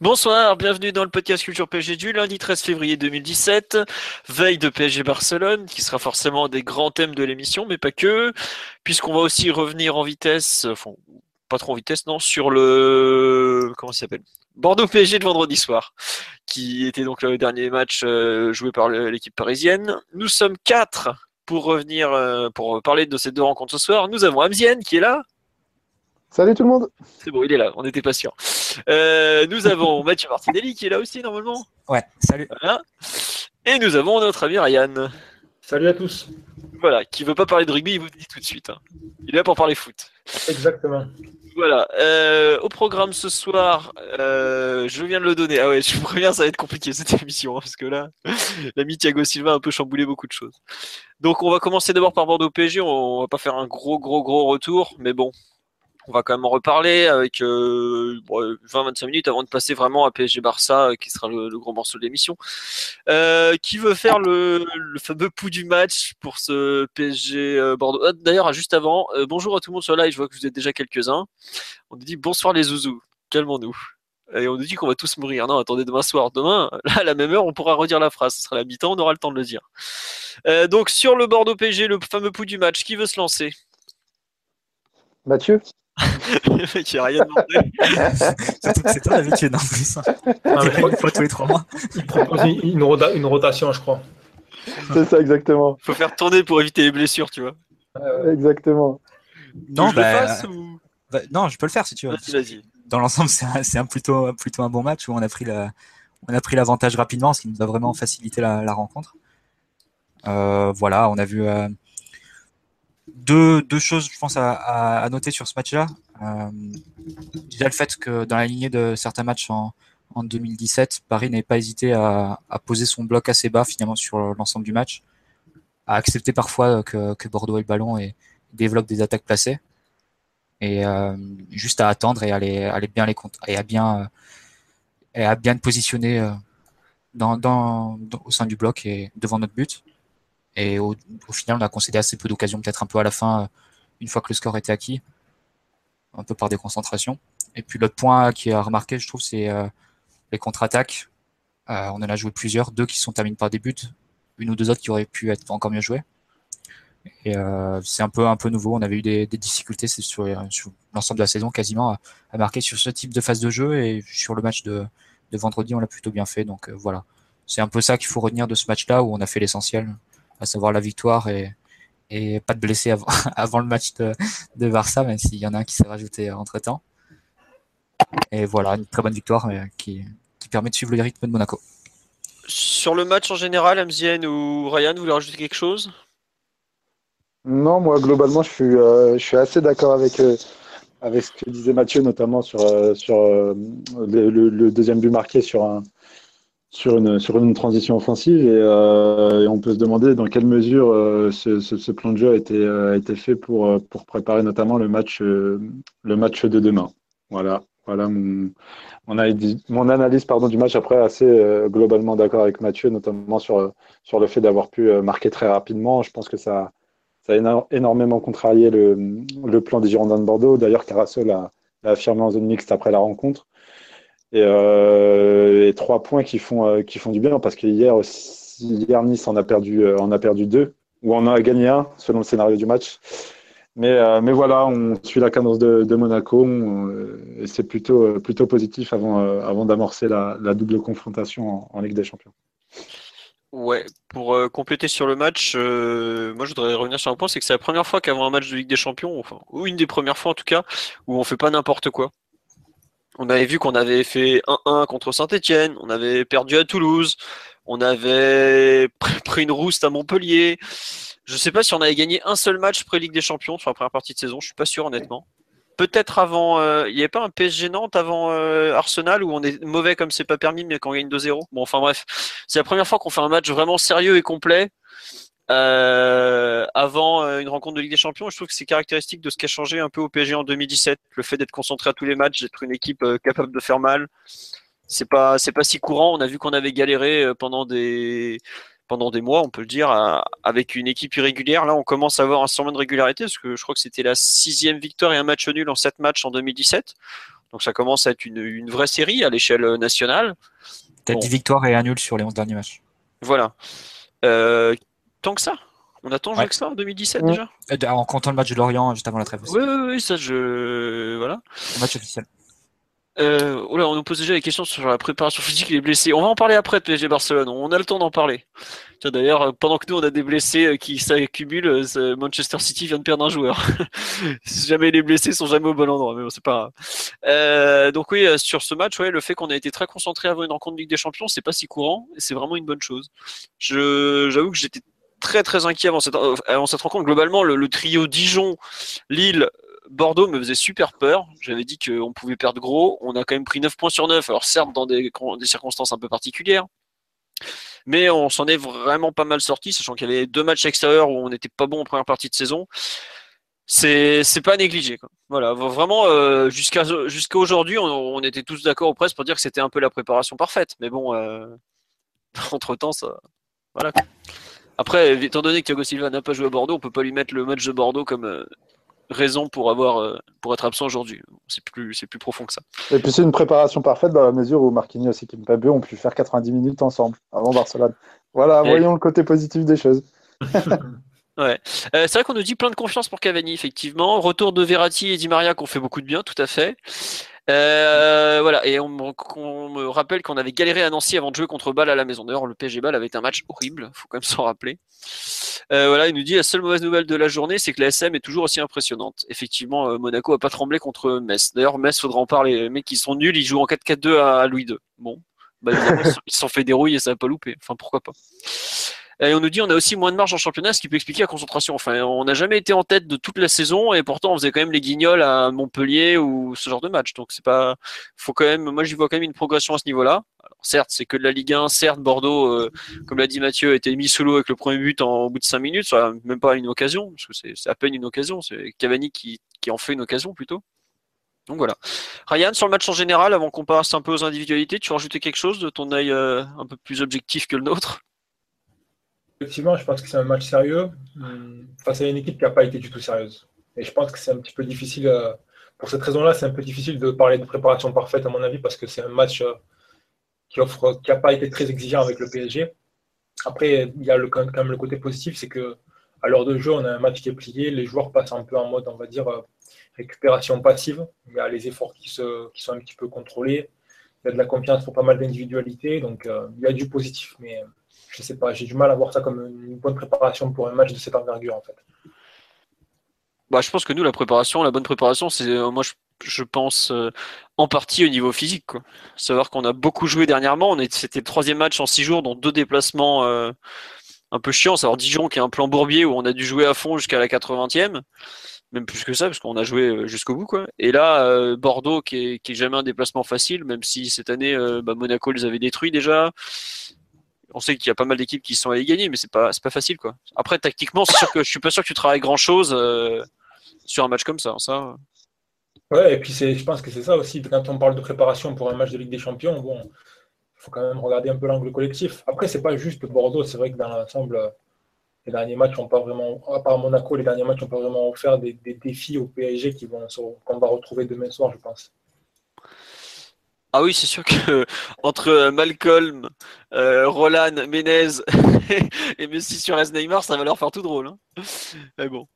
Bonsoir, bienvenue dans le podcast Culture PSG du lundi 13 février 2017, veille de PSG Barcelone, qui sera forcément un des grands thèmes de l'émission, mais pas que, puisqu'on va aussi revenir en vitesse, enfin, pas trop en vitesse, non, sur le, comment s'appelle? Bordeaux PSG de vendredi soir, qui était donc le dernier match euh, joué par l'équipe parisienne. Nous sommes quatre pour revenir, euh, pour parler de ces deux rencontres ce soir. Nous avons Amzienne qui est là. Salut tout le monde. C'est bon, il est là, on n'était pas sûr. Euh, nous avons Mathieu Martinelli qui est là aussi normalement. Ouais, salut. Voilà. Et nous avons notre ami Ryan. Salut à tous. Voilà, qui veut pas parler de rugby, il vous le dit tout de suite. hein. Il est là pour parler foot. Exactement. Voilà. Euh, au programme ce soir, euh, je viens de le donner. Ah ouais, je vous préviens, ça va être compliqué cette émission, hein, parce que là, l'ami Thiago Silva a un peu chamboulé beaucoup de choses. Donc on va commencer d'abord par Bordeaux PSG. On va pas faire un gros, gros, gros retour, mais bon, on va quand même en reparler avec euh, bon, 20-25 minutes avant de passer vraiment à PSG Barça, euh, qui sera le, le gros morceau de l'émission. Euh, qui veut faire le, fameux pouls du match pour ce PSG euh, Bordeaux? Ah, D'ailleurs, juste avant, euh, bonjour à tout le monde sur live. Je vois que vous êtes déjà quelques-uns. On nous dit bonsoir les zouzous, calmons-nous. Et on nous dit qu'on va tous mourir. Non, attendez, demain soir. Demain, là, à la même heure, on pourra redire la phrase. Ce sera la mi-temps, on aura le temps de le dire. Euh, donc, sur le Bordeaux PSG, le fameux pouls du match, qui veut se lancer? Mathieu? Le mec, il a rien demandé. Surtout que c'est toi l'habitude en plus. une fois tous les trois mois. il propose une, une rota- une rotation, je crois. C'est ça exactement. Faut faire tourner pour éviter les blessures, tu vois. Exactement. Non, je le bah, fasse ou... bah, non, je peux le faire si tu veux. Vas-y, vas-y. Dans l'ensemble, c'est un, c'est un plutôt, plutôt un bon match où on a pris la, on a pris l'avantage rapidement, ce qui nous a vraiment facilité la, la rencontre. Euh, voilà, on a vu euh, deux, choses, je pense, à, noter sur ce match-là. Euh, déjà le fait que dans la lignée de certains matchs en, en 2017, Paris n'avait pas hésité à, poser son bloc assez bas finalement sur l'ensemble du match, à accepter parfois que, Bordeaux ait le ballon et développe des attaques placées, et euh, juste à attendre et à, bien les et à bien euh, te positionner au sein du bloc et devant notre but. Et au, final, on a concédé assez peu d'occasions, peut-être un peu à la fin, euh, une fois que le score était acquis, un peu par déconcentration. Et puis l'autre point qui a remarqué, je trouve, c'est euh, les contre-attaques. Euh, on en a joué plusieurs, deux qui sont terminés par des buts, une ou deux autres qui auraient pu être encore mieux jouées. Et c'est un peu un peu nouveau. On avait eu des, difficultés sur, l'ensemble de la saison quasiment à, marquer sur ce type de phase de jeu et sur le match de, vendredi, on l'a plutôt bien fait. Donc voilà, c'est un peu ça qu'il faut retenir de ce match-là où on a fait l'essentiel, à savoir la victoire et, et pas de blessés avant, avant le match de, de Barça, même s'il y en a un qui s'est rajouté entre temps. Et voilà, une très bonne victoire euh, qui, qui permet de suivre le rythme de Monaco. Sur le match en général, Amzienne ou Ryan, vous voulez rajouter quelque chose? Non, moi globalement, je suis, euh, je suis assez d'accord avec, euh, avec ce que disait Mathieu, notamment sur, euh, sur euh, le, le- le deuxième but marqué sur, un, sur, une, sur une transition offensive. Et, euh, et on peut se demander dans quelle mesure euh, ce, plan de jeu a été, euh, a été fait pour, pour préparer notamment le match, le match de demain. Voilà, voilà mon, mon analyse, pardon, du match. Après, assez globalement d'accord avec Mathieu, notamment sur, sur le fait d'avoir pu marquer très rapidement. Je pense que ça, ça a éno- énormément contrarié le, le plan des Girondins de Bordeaux. D'ailleurs, Carasso l'a l'a affirmé en zone mixte après la rencontre. Et, euh, et trois points qui font, euh, qui font du bien parce que hier, hier Nice en a perdu, euh, en a perdu deux, ou en a gagné un, selon le scénario du match. Mais, mais voilà, on suit la cadence de, Monaco on, et c'est plutôt, plutôt positif avant, avant d'amorcer la, double confrontation en, Ligue des Champions. Ouais, pour compléter sur le match, moi je voudrais revenir sur un point, c'est que c'est la première fois qu'avant un match de Ligue des Champions, enfin, ou une des premières fois en tout cas, où on fait pas n'importe quoi. On avait vu qu'on avait fait 1-1 contre Saint-Etienne, on avait perdu à Toulouse, on avait pr- pris une rouste à Montpellier. Je sais pas si on avait gagné un seul match pré-Ligue des Champions sur la première partie de saison, je suis pas sûr honnêtement. peut-être avant. euh, Il n'y avait pas un PSG Nantes avant euh, Arsenal où on est mauvais comme c'est pas permis, mais qu'on gagne 2-0. Bon, enfin bref, c'est la première fois qu'on fait un match vraiment sérieux et complet euh, avant euh, une rencontre de Ligue des Champions. Je trouve que c'est caractéristique de ce qui a changé un peu au PSG en 2017. Le fait d'être concentré à tous les matchs, d'être une équipe euh, capable de faire mal. C'est pas, c'est pas si courant. On a vu qu'on avait galéré pendant des, pendant des mois, on peut le dire, à- avec une équipe irrégulière. Là, on commence à avoir un semblant de régularité parce que je crois que c'était la sixième victoire et un match nul en sept matchs en 2017. Donc ça commence à être une, une vraie série à l'échelle nationale. T'as Bon. 10 victoires et un nul sur les 11 derniers matchs. Voilà. Euh, tant que ça On a joué Ouais. que ça en 2017 Ouais. déjà Euh, En comptant le match de Lorient juste avant la trêve. Oui, oui, oui, ça je. Voilà. Le match officiel. Euh, oh là, on nous pose déjà des questions sur la préparation physique et les blessés. On va en parler après de PSG Barcelone. On a le temps d'en parler. D'ailleurs, euh, pendant que nous on a des blessés euh, qui s'accumulent, euh, Manchester City vient de perdre un joueur. Si jamais les blessés sont jamais au bon endroit, mais bon, c'est pas grave. Euh, donc oui, euh, sur ce match, ouais, le fait qu'on ait été très concentré avant une rencontre de Ligue des Champions, c'est pas si courant et c'est vraiment une bonne chose. J'avoue que j'étais très très inquiet avant cette, avant cette rencontre. Globalement, le, trio Dijon, Lille, Bordeaux me faisait super peur. J'avais dit qu'on pouvait perdre gros. On a quand même pris 9 points sur 9. Alors certes, dans des, des circonstances un peu particulières. Mais on s'en est vraiment pas mal sorti, sachant qu'il y avait deux matchs extérieurs où on n'était pas bon en première partie de saison. C'est pas négligé. Quoi. Voilà, vraiment euh, jusqu'à aujourd'hui, on, on était tous d'accord au presse pour dire que c'était un peu la préparation parfaite. Mais bon, euh, entre temps, ça, voilà. quoi. Après, étant donné que Thiago Silva n'a pas joué à Bordeaux, on peut pas lui mettre le match de Bordeaux comme euh, raison pour avoir euh, pour être absent aujourd'hui. C'est plus c'est plus profond que ça. Et puis c'est une préparation parfaite dans la mesure où Marquinhos et Kimpembe ont pu faire 90 minutes ensemble avant Barcelone. Voilà, Et- voyons le côté positif des choses. Euh, c'est vrai qu'on nous dit plein de confiance pour Cavani, effectivement. Retour de Verratti et Di Maria qui ont fait beaucoup de bien, tout à fait. Euh, voilà, et on, me- on me rappelle qu'on avait galéré à Nancy avant de jouer contre Bâle à la maison. D'ailleurs, le PSG Bâle avait été un match horrible, faut quand même s'en rappeler. Euh, voilà, il nous dit la seule mauvaise nouvelle de la journée, c'est que la SM est toujours aussi impressionnante. Effectivement, euh, Monaco a pas tremblé contre Metz. D'ailleurs, Metz, faudra en parler. Les mecs, ils sont nuls, ils jouent en 4-4-2 à, Louis II. Bon, bah, ils se sont- ils se sont fait dérouiller et ça va pas louper. Enfin, pourquoi pas. Et on nous dit on a aussi moins de marge en championnat, ce qui peut expliquer la concentration. Enfin, on n'a jamais été en tête de toute la saison et pourtant on faisait quand même les guignols à Montpellier ou ce genre de match. Donc c'est pas, faut quand même, moi j'y vois quand même une progression à ce niveau-là. Certes, c'est que de la Ligue 1. Certes, Bordeaux, euh, comme l'a dit Mathieu, a été mis sous l'eau avec le premier but en, au bout de 5 minutes. Ça, même pas une occasion, parce que c'est à peine une occasion. C'est Cavani qui, qui en fait une occasion plutôt. Donc voilà. Ryan, sur le match en général, avant qu'on passe un peu aux individualités, tu veux rajouter quelque chose de ton œil euh, un peu plus objectif que le nôtre? Effectivement, je pense que c'est un match sérieux hum, face à une équipe qui n'a pas été du tout sérieuse. Et je pense que c'est un petit peu difficile, euh, pour cette raison-là, c'est un peu difficile de parler de préparation parfaite, à mon avis, parce que c'est un match euh, qui offre, qui n'a pas été très exigeant avec le PSG. Après, il y a le, quand même le côté positif, c'est que à l'heure de jeu, on a un match qui est plié, les joueurs passent un peu en mode, on va dire, euh, récupération passive. Il y a les efforts qui, sont un petit peu contrôlés. Il y a de la confiance pour pas mal d'individualités, donc il y a du positif, mais je sais pas, j'ai du mal à voir ça comme une bonne préparation pour un match de cette envergure en fait. Bah, je pense que nous, la préparation, la bonne préparation, c'est, euh, moi, je, je pense, euh, en partie au niveau physique. Savoir qu'on a beaucoup joué dernièrement. On c'était le troisième match en six jours, dont deux déplacements, euh, un peu chiants. Savoir Dijon, qui est un plan bourbier où on a dû jouer à fond jusqu'à la 80e. Même plus que ça, parce qu'on a joué jusqu'au bout, quoi. Et là, Bordeaux, qui est, qui est jamais un déplacement facile, même si cette année, bah, Monaco les avait détruits déjà. On sait qu'il y a pas mal d'équipes qui sont allées gagner, mais c'est pas, pas facile. Après, tactiquement, c'est sûr que je suis pas sûr que tu travailles grand chose, sur un match comme ça. ça. Ouais, et puis je pense que c'est ça aussi, quand on parle de préparation pour un match de Ligue des Champions, bon, il faut quand même regarder un peu l'angle collectif. Après, c'est pas juste Bordeaux, c'est vrai que dans l'ensemble, les derniers matchs n'ont pas vraiment, à part Monaco, les derniers matchs n'ont pas vraiment offert des, des défis au PSG qui vont, qu'on va retrouver demain soir, je pense. Ah oui, c'est sûr que entre Malcolm, euh, Roland, Menez et Messi sur Neymar, ça va leur faire tout drôle. Hein Mais bon.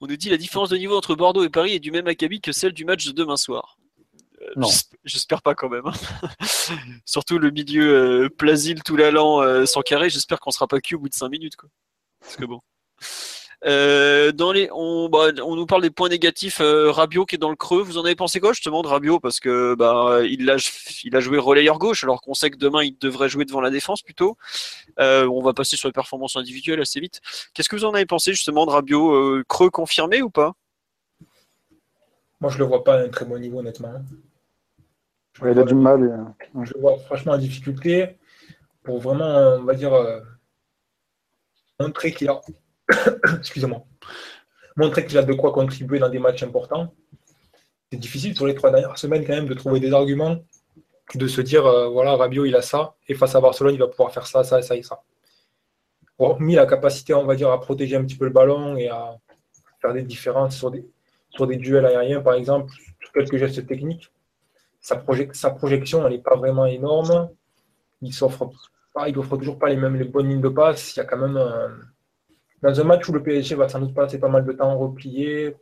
On nous dit la différence de niveau entre Bordeaux et Paris est du même acabit que celle du match de demain soir. Non. J'espère pas quand même. Hein. Surtout le milieu euh, Plasil, Toulalan, euh, sans carré, j'espère qu'on sera pas cul au bout de 5 minutes. Quoi. Parce que bon. Euh, dans les, on, bah, on nous parle des points négatifs. Euh, Rabiot qui est dans le creux. Vous en avez pensé quoi justement de Rabiot? Parce que bah, il, a, il a joué relayeur gauche, alors qu'on sait que demain il devrait jouer devant la défense plutôt. Euh, on va passer sur les performances individuelles assez vite. Qu'est-ce que vous en avez pensé justement de Rabiot euh, Creux confirmé ou pas? Moi, je le vois pas à un très bon niveau, honnêtement. il a du mal. Je le vois franchement en difficulté pour vraiment, on va dire, euh, montrer qu'il a. Excusez-moi. Montrer qu'il a de quoi contribuer dans des matchs importants. C'est difficile sur les trois dernières semaines, quand même, de trouver des arguments, de se dire, euh, voilà, Rabiot, il a ça, et face à Barcelone, il va pouvoir faire ça, ça, ça et ça. Hormis la capacité, on va dire, à protéger un petit peu le ballon et à faire des différences sur des, duels aériens, par exemple, sur quelques gestes techniques. Sa, projection, elle n'est pas vraiment énorme. Il s'offre toujours pas les mêmes les bonnes lignes de passe. Il y a quand même dans un match où le PSG va sans doute passer pas mal de temps replié.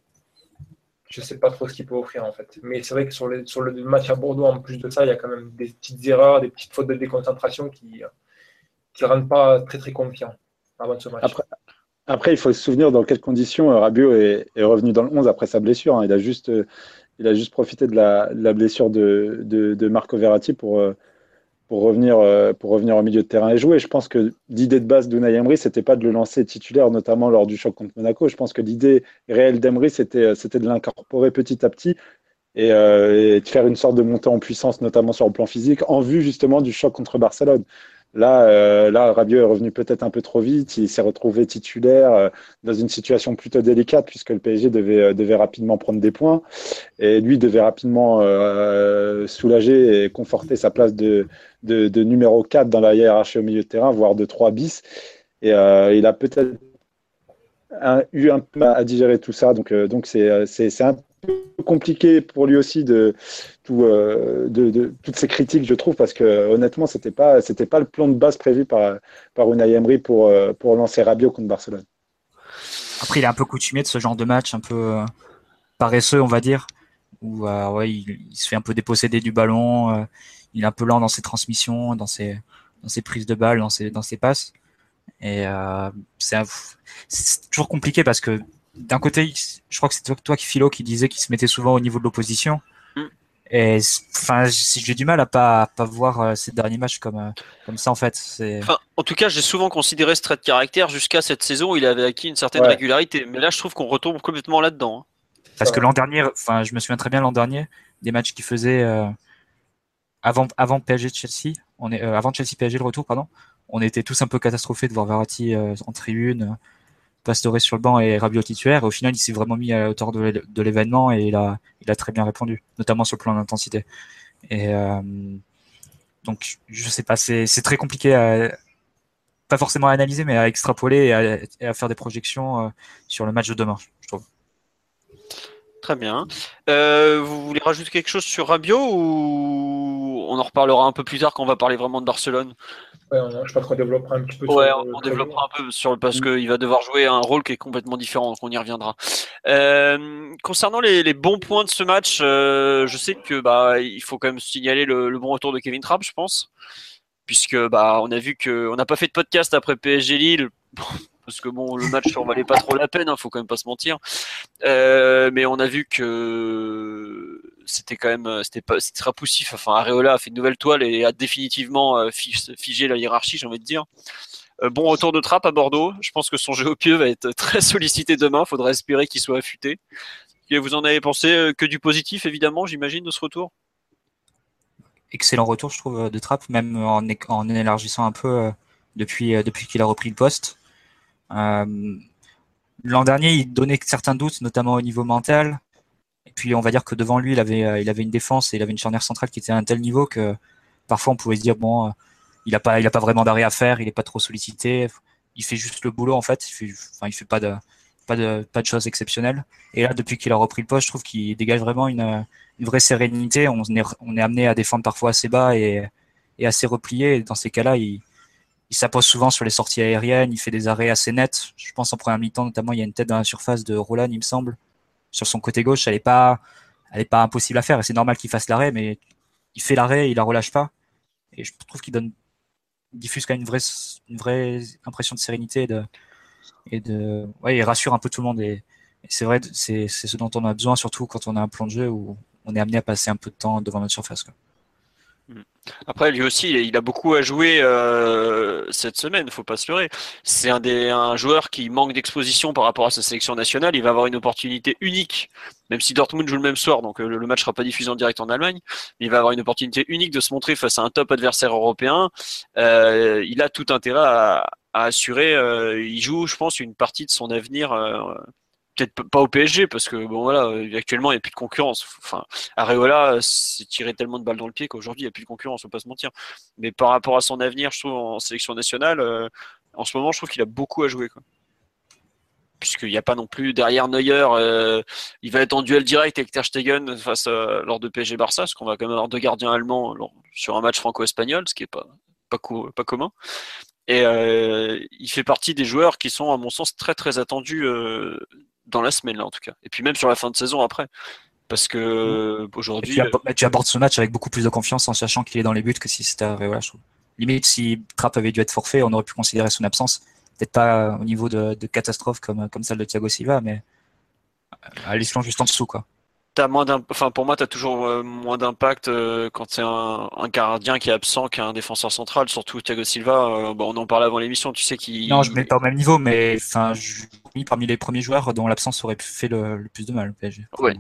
Je ne sais pas trop ce qu'il peut offrir en fait. Mais c'est vrai que sur, le match à Bordeaux, en plus de ça, il y a quand même des petites erreurs, des petites fautes de déconcentration qui ne rendent pas très très confiant avant ce match. Après, il faut se souvenir dans quelles conditions euh, Rabiot est, revenu dans le 11 après sa blessure. Hein. Il, a juste, euh, il a juste profité de la, blessure de, de, Marco Verratti pour, euh, pour, revenir, pour revenir au milieu de terrain et jouer. Je pense que l'idée de base d'Unai Emery, c'était pas de le lancer titulaire, notamment lors du choc contre Monaco. Je pense que l'idée réelle d'Emery, c'était de l'incorporer petit à petit et, et, de faire une sorte de montée en puissance, notamment sur le plan physique, en vue justement du choc contre Barcelone. Là, euh, Rabiot est revenu peut-être un peu trop vite. Il s'est retrouvé titulaire euh, dans une situation plutôt délicate puisque le PSG devait, euh, devait rapidement prendre des points et lui devait rapidement soulager et conforter sa place de, numéro 4 dans la hiérarchie au milieu de terrain, voire de 3 bis. Et il a peut-être eu un peu à digérer tout ça. Donc, donc c'est, c'est, un compliqué pour lui aussi euh, de, toutes ces critiques, je trouve, parce que honnêtement, c'était pas c'était pas le plan de base prévu par par Emery pour euh, pour lancer Rabiot contre Barcelone. Après, il est un peu coutumier de ce genre de match, un peu euh, paresseux, on va dire, où ouais, il, se fait un peu déposséder du ballon, il est un peu lent dans ses transmissions, dans ses dans ses prises de balles, dans ses dans ses passes. Et c'est toujours compliqué parce que d'un côté, je crois que c'est toi, qui Philo qui disait qu'il se mettait souvent au niveau de l'opposition. Mm. Et enfin, j'ai du mal à pas pas voir euh, ces derniers matchs comme euh, comme ça en fait. Enfin, en tout cas, j'ai souvent considéré ce trait de caractère jusqu'à cette saison où il avait acquis une certaine régularité. Mais là, je trouve qu'on retombe complètement là-dedans. Hein. Parce que l'an dernier, enfin, je me souviens très bien l'an dernier des matchs qu'il faisait euh, avant avant PSG Chelsea. On est avant Chelsea PSG le retour, pardon. On était tous un peu catastrophés de voir Verratti en tribune Pastore sur le banc et Rabiot titulaire. Au final, il s'est vraiment mis à la hauteur de l'événement et il a, il a très bien répondu, notamment sur le plan d'intensité. Et euh, donc, je sais pas, c'est très compliqué à, pas forcément à analyser, mais à extrapoler et à, faire des projections euh, sur le match de demain, je trouve. Très bien. Euh, vous voulez rajouter quelque chose sur Rabiot ou on en reparlera un peu plus tard quand on va parler vraiment de Barcelone je pense qu'on développera un petit peu. Ouais, on, développera un peu sur parce mm. qu'il va devoir jouer un rôle qui est complètement différent, donc on y reviendra. Euh, concernant les, bons points de ce match, euh, je sais que bah il faut quand même signaler le, bon retour de Kevin Trapp, je pense, puisque bah on a vu que on n'a pas fait de podcast après PSG Lille. parce que bon, le match en valait pas trop la peine, hein, faut quand même pas se mentir. Euh, mais on a vu que c'était quand même euh, c'était pas c'était poussif. Enfin, Areola a fait une nouvelle toile et a définitivement euh, figé la hiérarchie, j'ai envie de dire. Euh, bon retour de trappe à Bordeaux. Je pense que son jeu au pied va être très sollicité demain. Faudra espérer qu'il soit affûté. Et vous en avez pensé que du positif, évidemment, j'imagine, de ce retour? Excellent retour, je trouve, de trappe, même en, en élargissant un peu depuis, depuis qu'il a repris le poste. L'an dernier, il donnait certains doutes, notamment au niveau mental. Et puis on va dire que devant lui, il avait, euh, il avait une défense et il avait une charnière centrale qui était à un tel niveau que parfois on pouvait se dire bon, euh, il a pas, pas vraiment d'arrêt à faire, il est pas trop sollicité, il fait juste le boulot en fait, il fait, enfin fait pas de, pas de, choses exceptionnelles. Et là, depuis qu'il a repris le poste, je trouve qu'il dégage vraiment une, vraie sérénité. On est, amené à défendre parfois assez bas et, assez replié. Dans ces cas-là, il, il souvent sur les sorties aériennes, il fait des arrêts assez nets. Je pense en première mi-temps, notamment, il y a une tête dans la surface de Roland, il me semble, sur son côté gauche, elle est pas, elle est pas impossible à faire. Et c'est normal qu'il fasse l'arrêt, mais il fait l'arrêt, il la relâche pas. Et je trouve qu'il donne, diffuse quand même une vraie, une vraie impression de sérénité et de, et de, ouais, il rassure un peu tout le monde. Et, c'est vrai, c'est, ce dont on a besoin, surtout quand on a un plan de jeu où on est amené à passer un peu de temps devant notre surface. Après, lui aussi, il a beaucoup à jouer euh, cette semaine, faut pas se leurrer. C'est un, des, un joueur qui manque d'exposition par rapport à sa sélection nationale. Il va avoir une opportunité unique, même si Dortmund joue le même soir, donc euh, le, match sera pas diffusé en direct en Allemagne. Il va avoir une opportunité unique de se montrer face à un top adversaire européen. Euh, il a tout intérêt à, assurer. Il joue, je pense, une partie de son avenir peut-être pas au PSG parce que bon voilà actuellement il n'y a plus de concurrence. Enfin Areola s'est tiré tellement de balles dans le pied qu'aujourd'hui il n'y a plus de concurrence on peut pas se mentir. Mais par rapport à son avenir je trouve en sélection nationale euh, en ce moment je trouve qu'il a beaucoup à jouer puisqu'il n'y a pas non plus derrière Neuer euh, il va être en duel direct avec Ter Stegen face lors de PSG Barça parce qu'on va quand même avoir deux gardiens allemands sur un match franco-espagnol ce qui est pas pas, pas commun. Et euh, il fait partie des joueurs qui sont, à mon sens, très très attendus dans la semaine là en tout cas. Et puis même sur la fin de saison après. Parce que mmh. aujourd'hui. Euh, tu abordes ce match avec beaucoup plus de confiance en sachant qu'il est dans les buts que si c'était voilà, Limite, si Trapp avait dû être forfait, on aurait pu considérer son absence. Peut-être pas au niveau de, catastrophe comme, comme celle de Thiago Silva, mais à l'échelon juste en dessous. Quoi. As moins enfin, pour moi, tu as toujours euh, moins d'impact euh, quand c'est un, un, gardien qui est absent qu'un défenseur central, surtout Thiago Silva. bon, on en parlait avant l'émission, tu sais qu'il. Non, je ne mets pas au même niveau, mais enfin, je parmi les premiers joueurs dont l'absence aurait fait le, plus de mal au PSG. Ouais,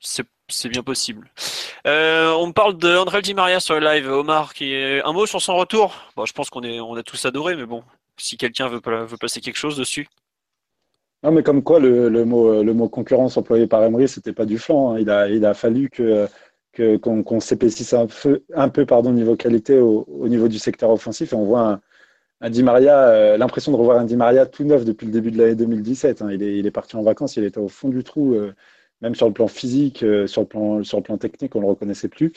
c'est bien possible. Euh, on me parle de André Di Maria sur le live. Omar, qui est... un mot sur son retour? Bon, je pense qu'on est, on a tous adoré, mais bon, si quelqu'un veut, veut passer quelque chose dessus. Non, mais comme quoi le, mot, le mot concurrence employé par Emery, c'était pas du flanc. Hein. Il, a, il a fallu que qu'on s'épaississe un peu, un peu pardon, niveau qualité au, au, niveau du secteur offensif. Et on voit un, Di Maria, euh, l'impression de revoir un Di Maria tout neuf depuis le début de l'année 2017. Hein. Il, est, il, est, parti en vacances, il était au fond du trou, euh, même sur le plan physique, euh, sur, le plan, sur le plan technique, on ne le reconnaissait plus.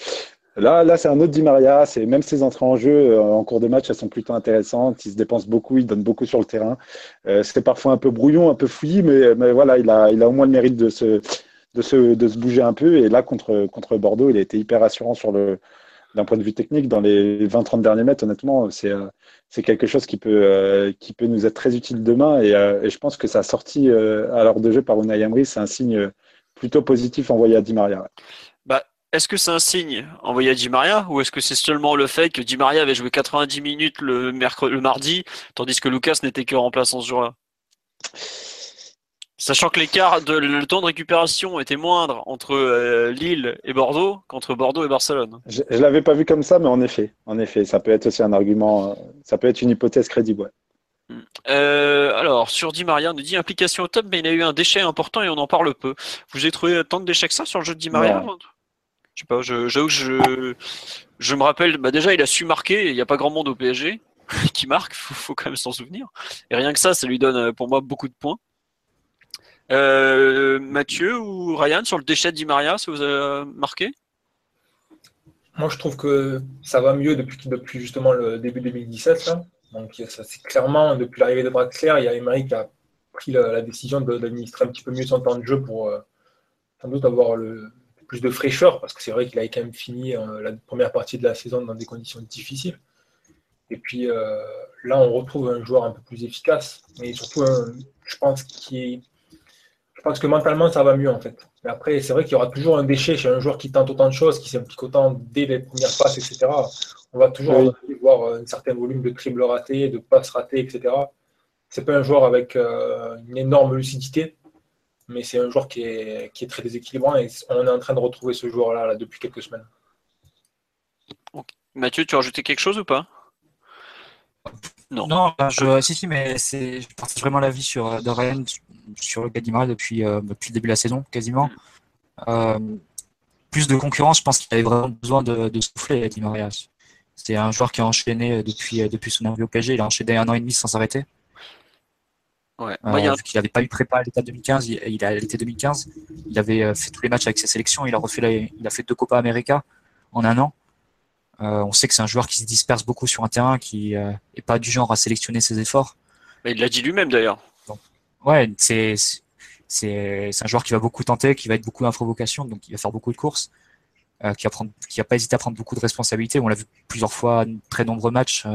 Là, là c'est un autre Di Maria. C'est même ses entrées en jeu en cours de match, elles sont plutôt intéressantes. Il se dépense beaucoup, il donne beaucoup sur le terrain. c'est parfois un peu brouillon, un peu fouillis, mais, mais, voilà, il a, il a au moins le mérite de se, de se, de se bouger un peu. Et là, contre, contre Bordeaux, il a été hyper assurant sur le, d'un point de vue technique, dans les 20-30 derniers mètres, honnêtement, c'est euh, quelque chose qui peut, euh, qui peut nous être très utile demain. Et, euh, je pense que sa sortie à l'heure de jeu par Unai Emery, c'est un signe plutôt positif envoyé à Di Maria. Est-ce que c'est un signe envoyé à Di Maria ou est-ce que c'est seulement le fait que Di Maria avait joué 90 minutes le, mercredi, le mardi, tandis que Lucas n'était que remplaçant ce jour-là Sachant que l'écart de le temps de récupération était moindre entre euh, Lille et Bordeaux qu'entre Bordeaux et Barcelone. Je, ne l'avais pas vu comme ça, mais en effet, en effet, ça peut être aussi un argument, euh, ça peut être une hypothèse crédible. Hmm. Euh, alors, sur Di Maria, on nous dit implication au top, mais il a eu un déchet important et on en parle peu. Vous avez trouvé tant de déchets que ça sur le jeu de Di Maria Je sais pas, je, je, je, me rappelle, bah déjà il a su marquer, il n'y a pas grand monde au PSG qui marque, faut, faut quand même s'en souvenir. Et rien que ça, ça lui donne pour moi beaucoup de points. Euh, Mathieu ou Ryan, sur le déchet Di Maria, ça vous a marqué? Moi, je trouve que ça va mieux depuis, depuis justement le début 2017. Donc, ça, c'est clairement, depuis l'arrivée de Draxler, il y a Emery qui a pris la, décision d'administrer un petit peu mieux son temps de jeu pour euh, sans doute avoir le, plus de fraîcheur, parce que c'est vrai qu'il avait quand même fini euh, la première partie de la saison dans des conditions difficiles. Et puis là, on retrouve un joueur un peu plus efficace, mais surtout, je pense, qu'il je pense que mentalement, ça va mieux en fait. Mais après, c'est vrai qu'il y aura toujours un déchet chez un joueur qui tente autant de choses, qui s'implique autant dès les premières passes, etc. On va toujours voir un certain volume de dribbles ratés, de passes ratées, etc. C'est pas un joueur avec euh, une énorme lucidité, mais c'est un joueur qui est, qui est, très déséquilibrant et on est en train de retrouver ce joueur-là là, depuis quelques semaines. Mathieu, tu as rajouté quelque chose ou pas? Non. Non, je, si, si, mais je partage vraiment l'avis sur euh, de Ryan sur le Gadimara depuis, euh, depuis le début de la saison, quasiment. Mm. Euh, plus de concurrence, je pense qu'il avait vraiment besoin de, de souffler, Di Maria. C'est un joueur qui a enchaîné depuis, depuis son arrivée au PSG. Il a enchaîné un an et demi sans s'arrêter. Ouais. Euh, Vu qu'il n'avait pas eu prépa à l'état 2015, il, a l'été 2015, il avait fait tous les matchs avec ses sélections. Il a refait, il a fait deux Copa América en un an. Euh, on sait que c'est un joueur qui se disperse beaucoup sur un terrain, qui n'est euh, pas du genre à sélectionner ses efforts. Mais il l'a dit lui-même d'ailleurs. Ouais, c'est c'est un joueur qui va beaucoup tenter, qui va être beaucoup provocation, donc il va faire beaucoup de courses, euh, qui, va prendre, qui a pas hésité à prendre beaucoup de responsabilités. On l'a vu plusieurs fois, très nombreux matchs,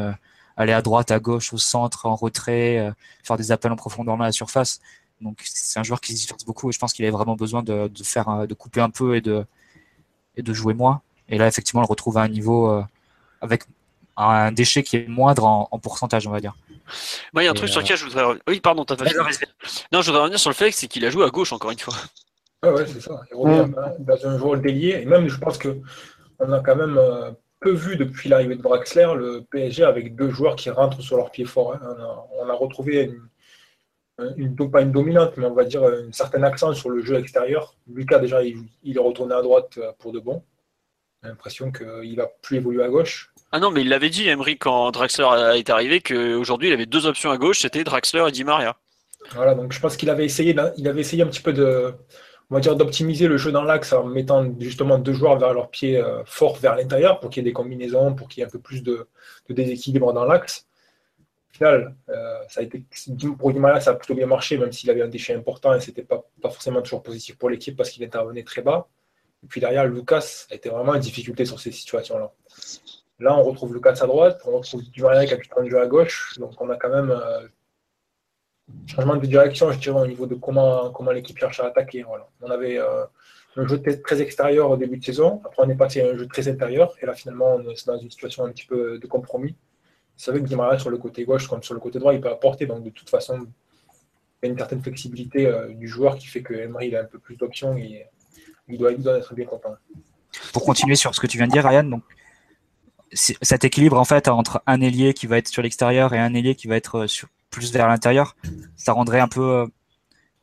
aller à droite, à gauche, au centre, en retrait, faire des appels en profondeur dans la surface. Donc c'est un joueur qui se disperse beaucoup et je pense qu'il avait vraiment besoin de, de faire, de couper un peu et de et de jouer moins. Et là, effectivement, on le retrouve à un niveau euh, avec un déchet qui est moindre en, pourcentage, on va dire. Moi, il y a un truc sur lequel je voudrais. Oui, pardon, t'as pas Non, je voudrais revenir sur le fait c'est qu'il a joué à gauche encore une fois. Ouais, ouais, c'est ça. Il revient dans un joueur délié. Et même, je pense que on a quand même peu vu depuis l'arrivée de Draxler le PSG avec deux joueurs qui rentrent sur leur pied fort. Hein. On, a, retrouvé une, pas une dominante, mais on va dire un certain accent sur le jeu extérieur. Lucas, déjà, il, est retourné à droite euh, pour de bon. J'ai l'impression qu'il va plus évoluer à gauche. Ah non, mais il l'avait dit, Emery, quand Draxler été arrivé, qu'aujourd'hui, il avait deux options à gauche, c'était Draxler et Di Maria. Voilà, donc je pense qu'il avait essayé, il avait essayé un petit peu de, on va dire, d'optimiser le jeu dans l'axe en mettant justement deux joueurs vers leur pied euh, fort vers l'intérieur pour qu'il y ait des combinaisons, pour qu'il y ait un peu plus de, déséquilibre dans l'axe. Au final, euh, ça a été, pour Guimala, ça a plutôt bien marché, même s'il avait un déchet important et ce n'était pas, pas forcément toujours positif pour l'équipe parce qu'il intervenait très bas. Et puis derrière, Lucas a été vraiment en difficulté sur ces situations-là. Là, on retrouve Lucas à droite, on retrouve Dumaria capitaine de jeu à gauche, donc on a quand même euh, changement de direction, je dirais, au niveau de comment, comment l'équipe cherche à attaquer. Voilà. On avait euh, un jeu très extérieur au début de saison, après on est passé à un jeu très intérieur, et là finalement on est dans une situation un petit peu de compromis. Vous savez que Guimaraes sur le côté gauche comme sur le côté droit, il peut apporter, donc de toute façon, il y a une certaine flexibilité euh, du joueur qui fait que Emery il a un peu plus d'options et il doit, il être bien content. Pour continuer sur ce que tu viens de dire, Ryan, donc cet équilibre en fait entre un ailier qui va être sur l'extérieur et un ailier qui va être sur, plus vers l'intérieur, ça rendrait un peu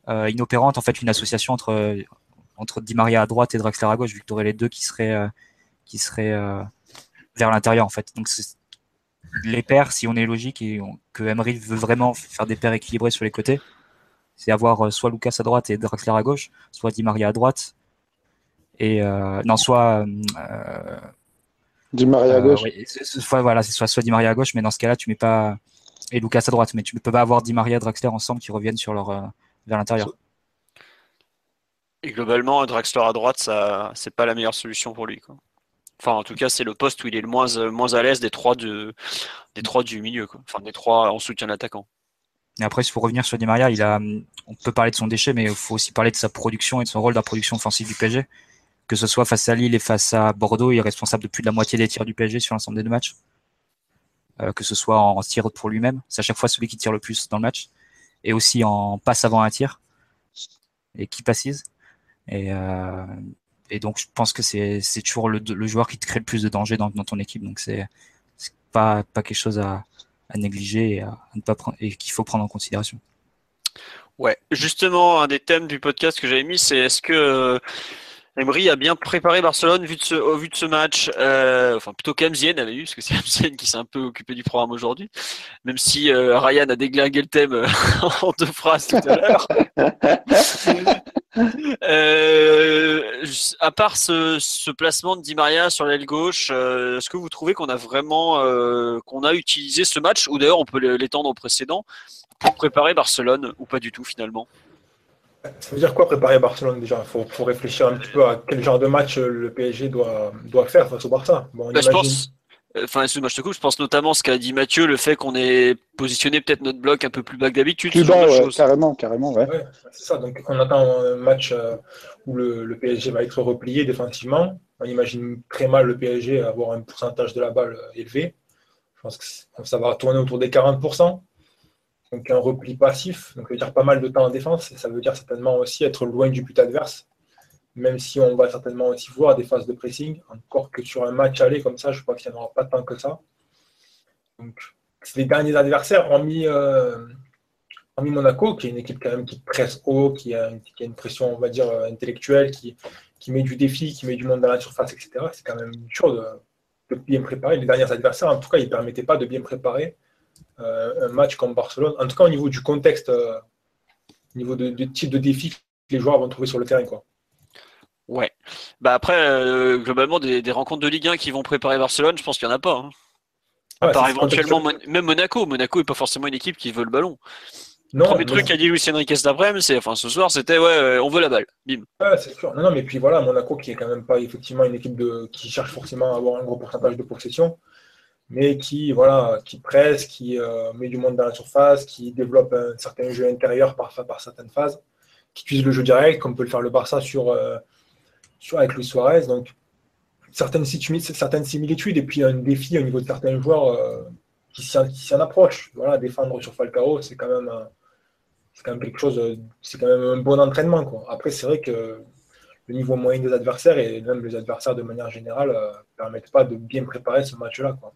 euh, inopérante en fait une association entre entre Di Maria à droite et Draxler à gauche, vu que tu aurais les deux qui seraient euh, qui seraient euh, vers l'intérieur en fait. Donc les paires, si on est logique et que Emery veut vraiment faire des paires équilibrées sur les côtés, c'est avoir soit Lucas à droite et Draxler à gauche, soit Di Maria à droite et non soit Di Maria à gauche. soit voilà, c'est soit, soit Di Maria à gauche, mais dans ce cas-là, tu mets pas et Lucas à droite. Mais tu ne peux pas avoir Di Maria et Draxler ensemble qui reviennent sur leur, euh, vers l'intérieur. Et globalement, Draxler à droite, ça, c'est pas la meilleure solution pour lui. Enfin, en tout cas, c'est le poste où il est le moins, euh, moins à l'aise des trois, de, des trois du milieu. Enfin, des trois en soutien d'attaquant. Et après, il faut revenir sur Di Maria, il a, on peut parler de son déchet, mais il faut aussi parler de sa production et de son rôle dans la production offensive du PSG. Que ce soit face à Lille et face à Bordeaux, il est responsable de plus de la moitié des tirs du PSG sur l'ensemble des deux matchs. Euh, que ce soit en, tir pour lui-même, c'est à chaque fois celui qui tire le plus dans le match, et aussi en passe avant un tir, et qui passise. Et, euh, et donc je pense que c'est toujours le, joueur qui te crée le plus de danger dans, ton équipe, donc c'est pas, pas quelque chose à, négliger et, à, et qu'il faut prendre en considération. Ouais, justement, un des thèmes du podcast que j'avais mis, c'est est-ce que Emery a bien préparé Barcelone vu de ce, au vu de ce match. Euh, enfin, plutôt qu'Amzien avait eu, parce que c'est Amzien qui s'est un peu occupé du programme aujourd'hui. Même si euh, Ryan a déglingué le thème euh, en deux phrases tout à l'heure. à part ce, placement de Di Maria sur l'aile gauche, est-ce que vous trouvez qu'on a vraiment qu'on a utilisé ce match, ou d'ailleurs on peut l'étendre au précédent, pour préparer Barcelone, ou pas du tout finalement? Ça veut dire quoi préparer Barcelone déjà? Il faut, réfléchir un petit peu à quel genre de match le PSG doit, doit faire face au Barça. Bon, bah, Je pense, enfin, excuse-moi, je te coupe, je pense notamment ce qu'a dit Mathieu, le fait qu'on ait positionné peut-être notre bloc un peu plus bas que d'habitude. Plus bas, carrément, carrément, ouais. c'est ça. Donc, on attend un match euh, où le, PSG va être replié défensivement. On imagine très mal le PSG avoir un pourcentage de la balle euh, élevé. Je pense que ça va tourner autour des 40% donc un repli passif, donc ça veut dire pas mal de temps en défense, ça veut dire certainement aussi être loin du but adverse, même si on va certainement aussi voir des phases de pressing, encore que sur un match aller comme ça, je crois qu'il n'y en aura pas tant que ça. Donc les derniers adversaires, hormis, euh, Monaco, qui est une équipe quand même qui presse haut, qui a, une, qui a une pression, on va dire, euh, intellectuelle, qui, qui met du défi, qui met du monde dans la surface, etc. C'est quand même dur de, de, bien préparer. Les derniers adversaires, en tout cas, ils ne permettaient pas de bien préparer un match comme Barcelone, en tout cas au niveau du contexte, euh, au niveau de, type de défi que les joueurs vont trouver sur le terrain. Quoi. Ouais. Bah après, euh, globalement, des, rencontres de Ligue 1 qui vont préparer Barcelone, je pense qu'il n'y en a pas. Hein. À part éventuellement, même Monaco. Monaco n'est pas forcément une équipe qui veut le ballon. Non, le premier truc qu'a dit Lucien Riquet d'après, c'est, enfin, ce soir, c'était ouais, on veut la balle. Bim. Ouais, c'est sûr. Non, non, mais puis voilà, Monaco qui est quand même pas effectivement une équipe de, qui cherche forcément à avoir un gros pourcentage de possession mais qui, voilà, qui presse, qui euh, met du monde dans la surface, qui développe un certain jeu intérieur par, par certaines phases, qui utilise le jeu direct, comme peut le faire le Barça sur, euh, sur avec Luis Suarez. Donc, certaines, similitudes et puis un défi au niveau de certains joueurs euh, qui s'y en approchent. Voilà, défendre sur Falcao, c'est quand même c'est quand même quelque chose, c'est quand même un bon entraînement. Quoi. Après, c'est vrai que le niveau moyen des adversaires et même les adversaires de manière générale ne euh, permettent pas de bien préparer ce match-là. Quoi.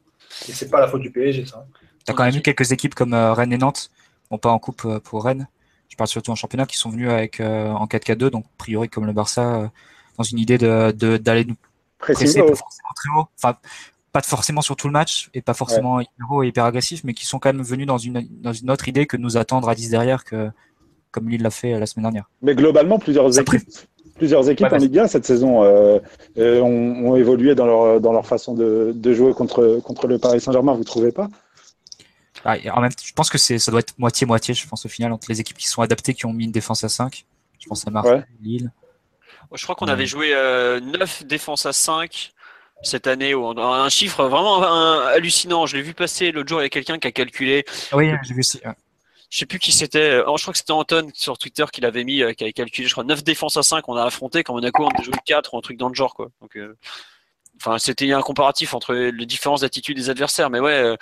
Et c'est pas la faute du PSG, ça. Tu as quand même eu quelques équipes comme euh, Rennes et Nantes, bon pas en coupe pour Rennes, je parle surtout en championnat, qui sont venus avec en 4K2, donc a priori comme le Barça, dans une idée d'aller de, d'aller nous presser pas forcément très haut. Enfin, pas forcément sur tout le match et pas forcément hyper et hyper agressif, mais qui sont quand même venus dans une, dans une autre idée que nous attendre à 10 derrière, que, comme Lille l'a fait euh, la semaine dernière. Mais globalement, plusieurs équipes, plusieurs équipes en Ligue 1 cette saison euh, euh, ont, évolué dans leur, dans leur façon de, de jouer contre, contre le Paris Saint-Germain, vous ne trouvez pas? Ah, en même, je pense que ça doit être moitié-moitié, je pense, au final, entre les équipes qui sont adaptées, qui ont mis une défense à 5. Je pense à Marseille, Lille. Je crois qu'on avait joué 9 défenses à 5 cette année, un chiffre vraiment hallucinant. Je l'ai vu passer l'autre jour, il y a quelqu'un qui a calculé. Oui, j'ai vu aussi. Je sais plus qui c'était. Oh, je crois que c'était Anton sur Twitter qui l'avait mis, euh, qui avait calculé, je crois, 9 défenses à 5 on a affronté quand Monaco on a joué 4 ou un truc dans le genre, quoi. Donc, euh, Enfin, c'était un comparatif entre les différentes attitudes des adversaires. Mais ouais, euh,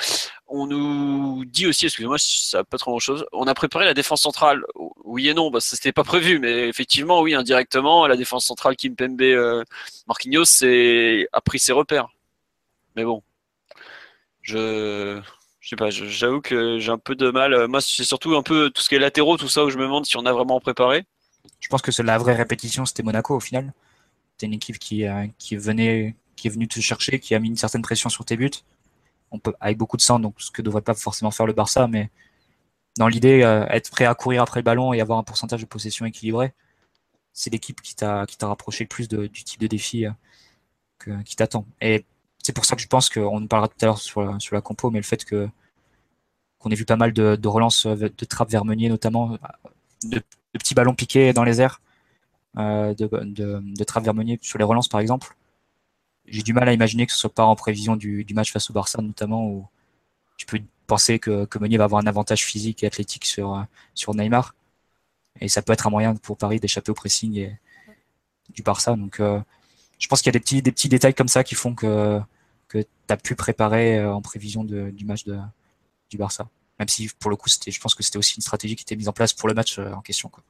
on nous dit aussi, excusez-moi, ça pas trop grand-chose. On a préparé la défense centrale. Oui et non, bah, c'était pas prévu, mais effectivement, oui, indirectement, la défense centrale Kim Pembe, euh, Marquinhos, a pris ses repères. Mais bon, je, je sais pas, j'avoue que j'ai un peu de mal. Moi, c'est surtout un peu tout ce qui est latéraux, tout ça, où je me demande si on a vraiment préparé. Je pense que c'est la vraie répétition, c'était Monaco au final. C'était une équipe qui, euh, qui est venu te chercher, qui a mis une certaine pression sur tes buts. Avec beaucoup de sang, donc ce que devrait pas forcément faire le Barça, mais dans l'idée, euh, être prêt à courir après le ballon et avoir un pourcentage de possession équilibré, c'est l'équipe qui t'a rapproché le plus du type de défi euh, qui t'attend. C'est pour ça que je pense qu'on parlera tout à l'heure sur la, compo, mais le fait que qu'on ait vu pas mal de, de relances euh, de trappes vers Meunier notamment, de, petits ballons piqués dans les airs, de, de, de trappes vers Meunier sur les relances par exemple, j'ai du mal à imaginer que ce soit pas en prévision du, match face au Barça, notamment où tu peux penser que, que Meunier va avoir un avantage physique et athlétique sur, sur Neymar. Et ça peut être un moyen pour Paris d'échapper au pressing et, du Barça. Donc, euh, je pense qu'il y a des petits, des petits détails comme ça qui font que, que tu as pu préparer euh, en prévision de, du match de, du Barça. Même si, pour le coup, je pense que c'était aussi une stratégie qui était mise en place pour le match euh, en question. Quoi.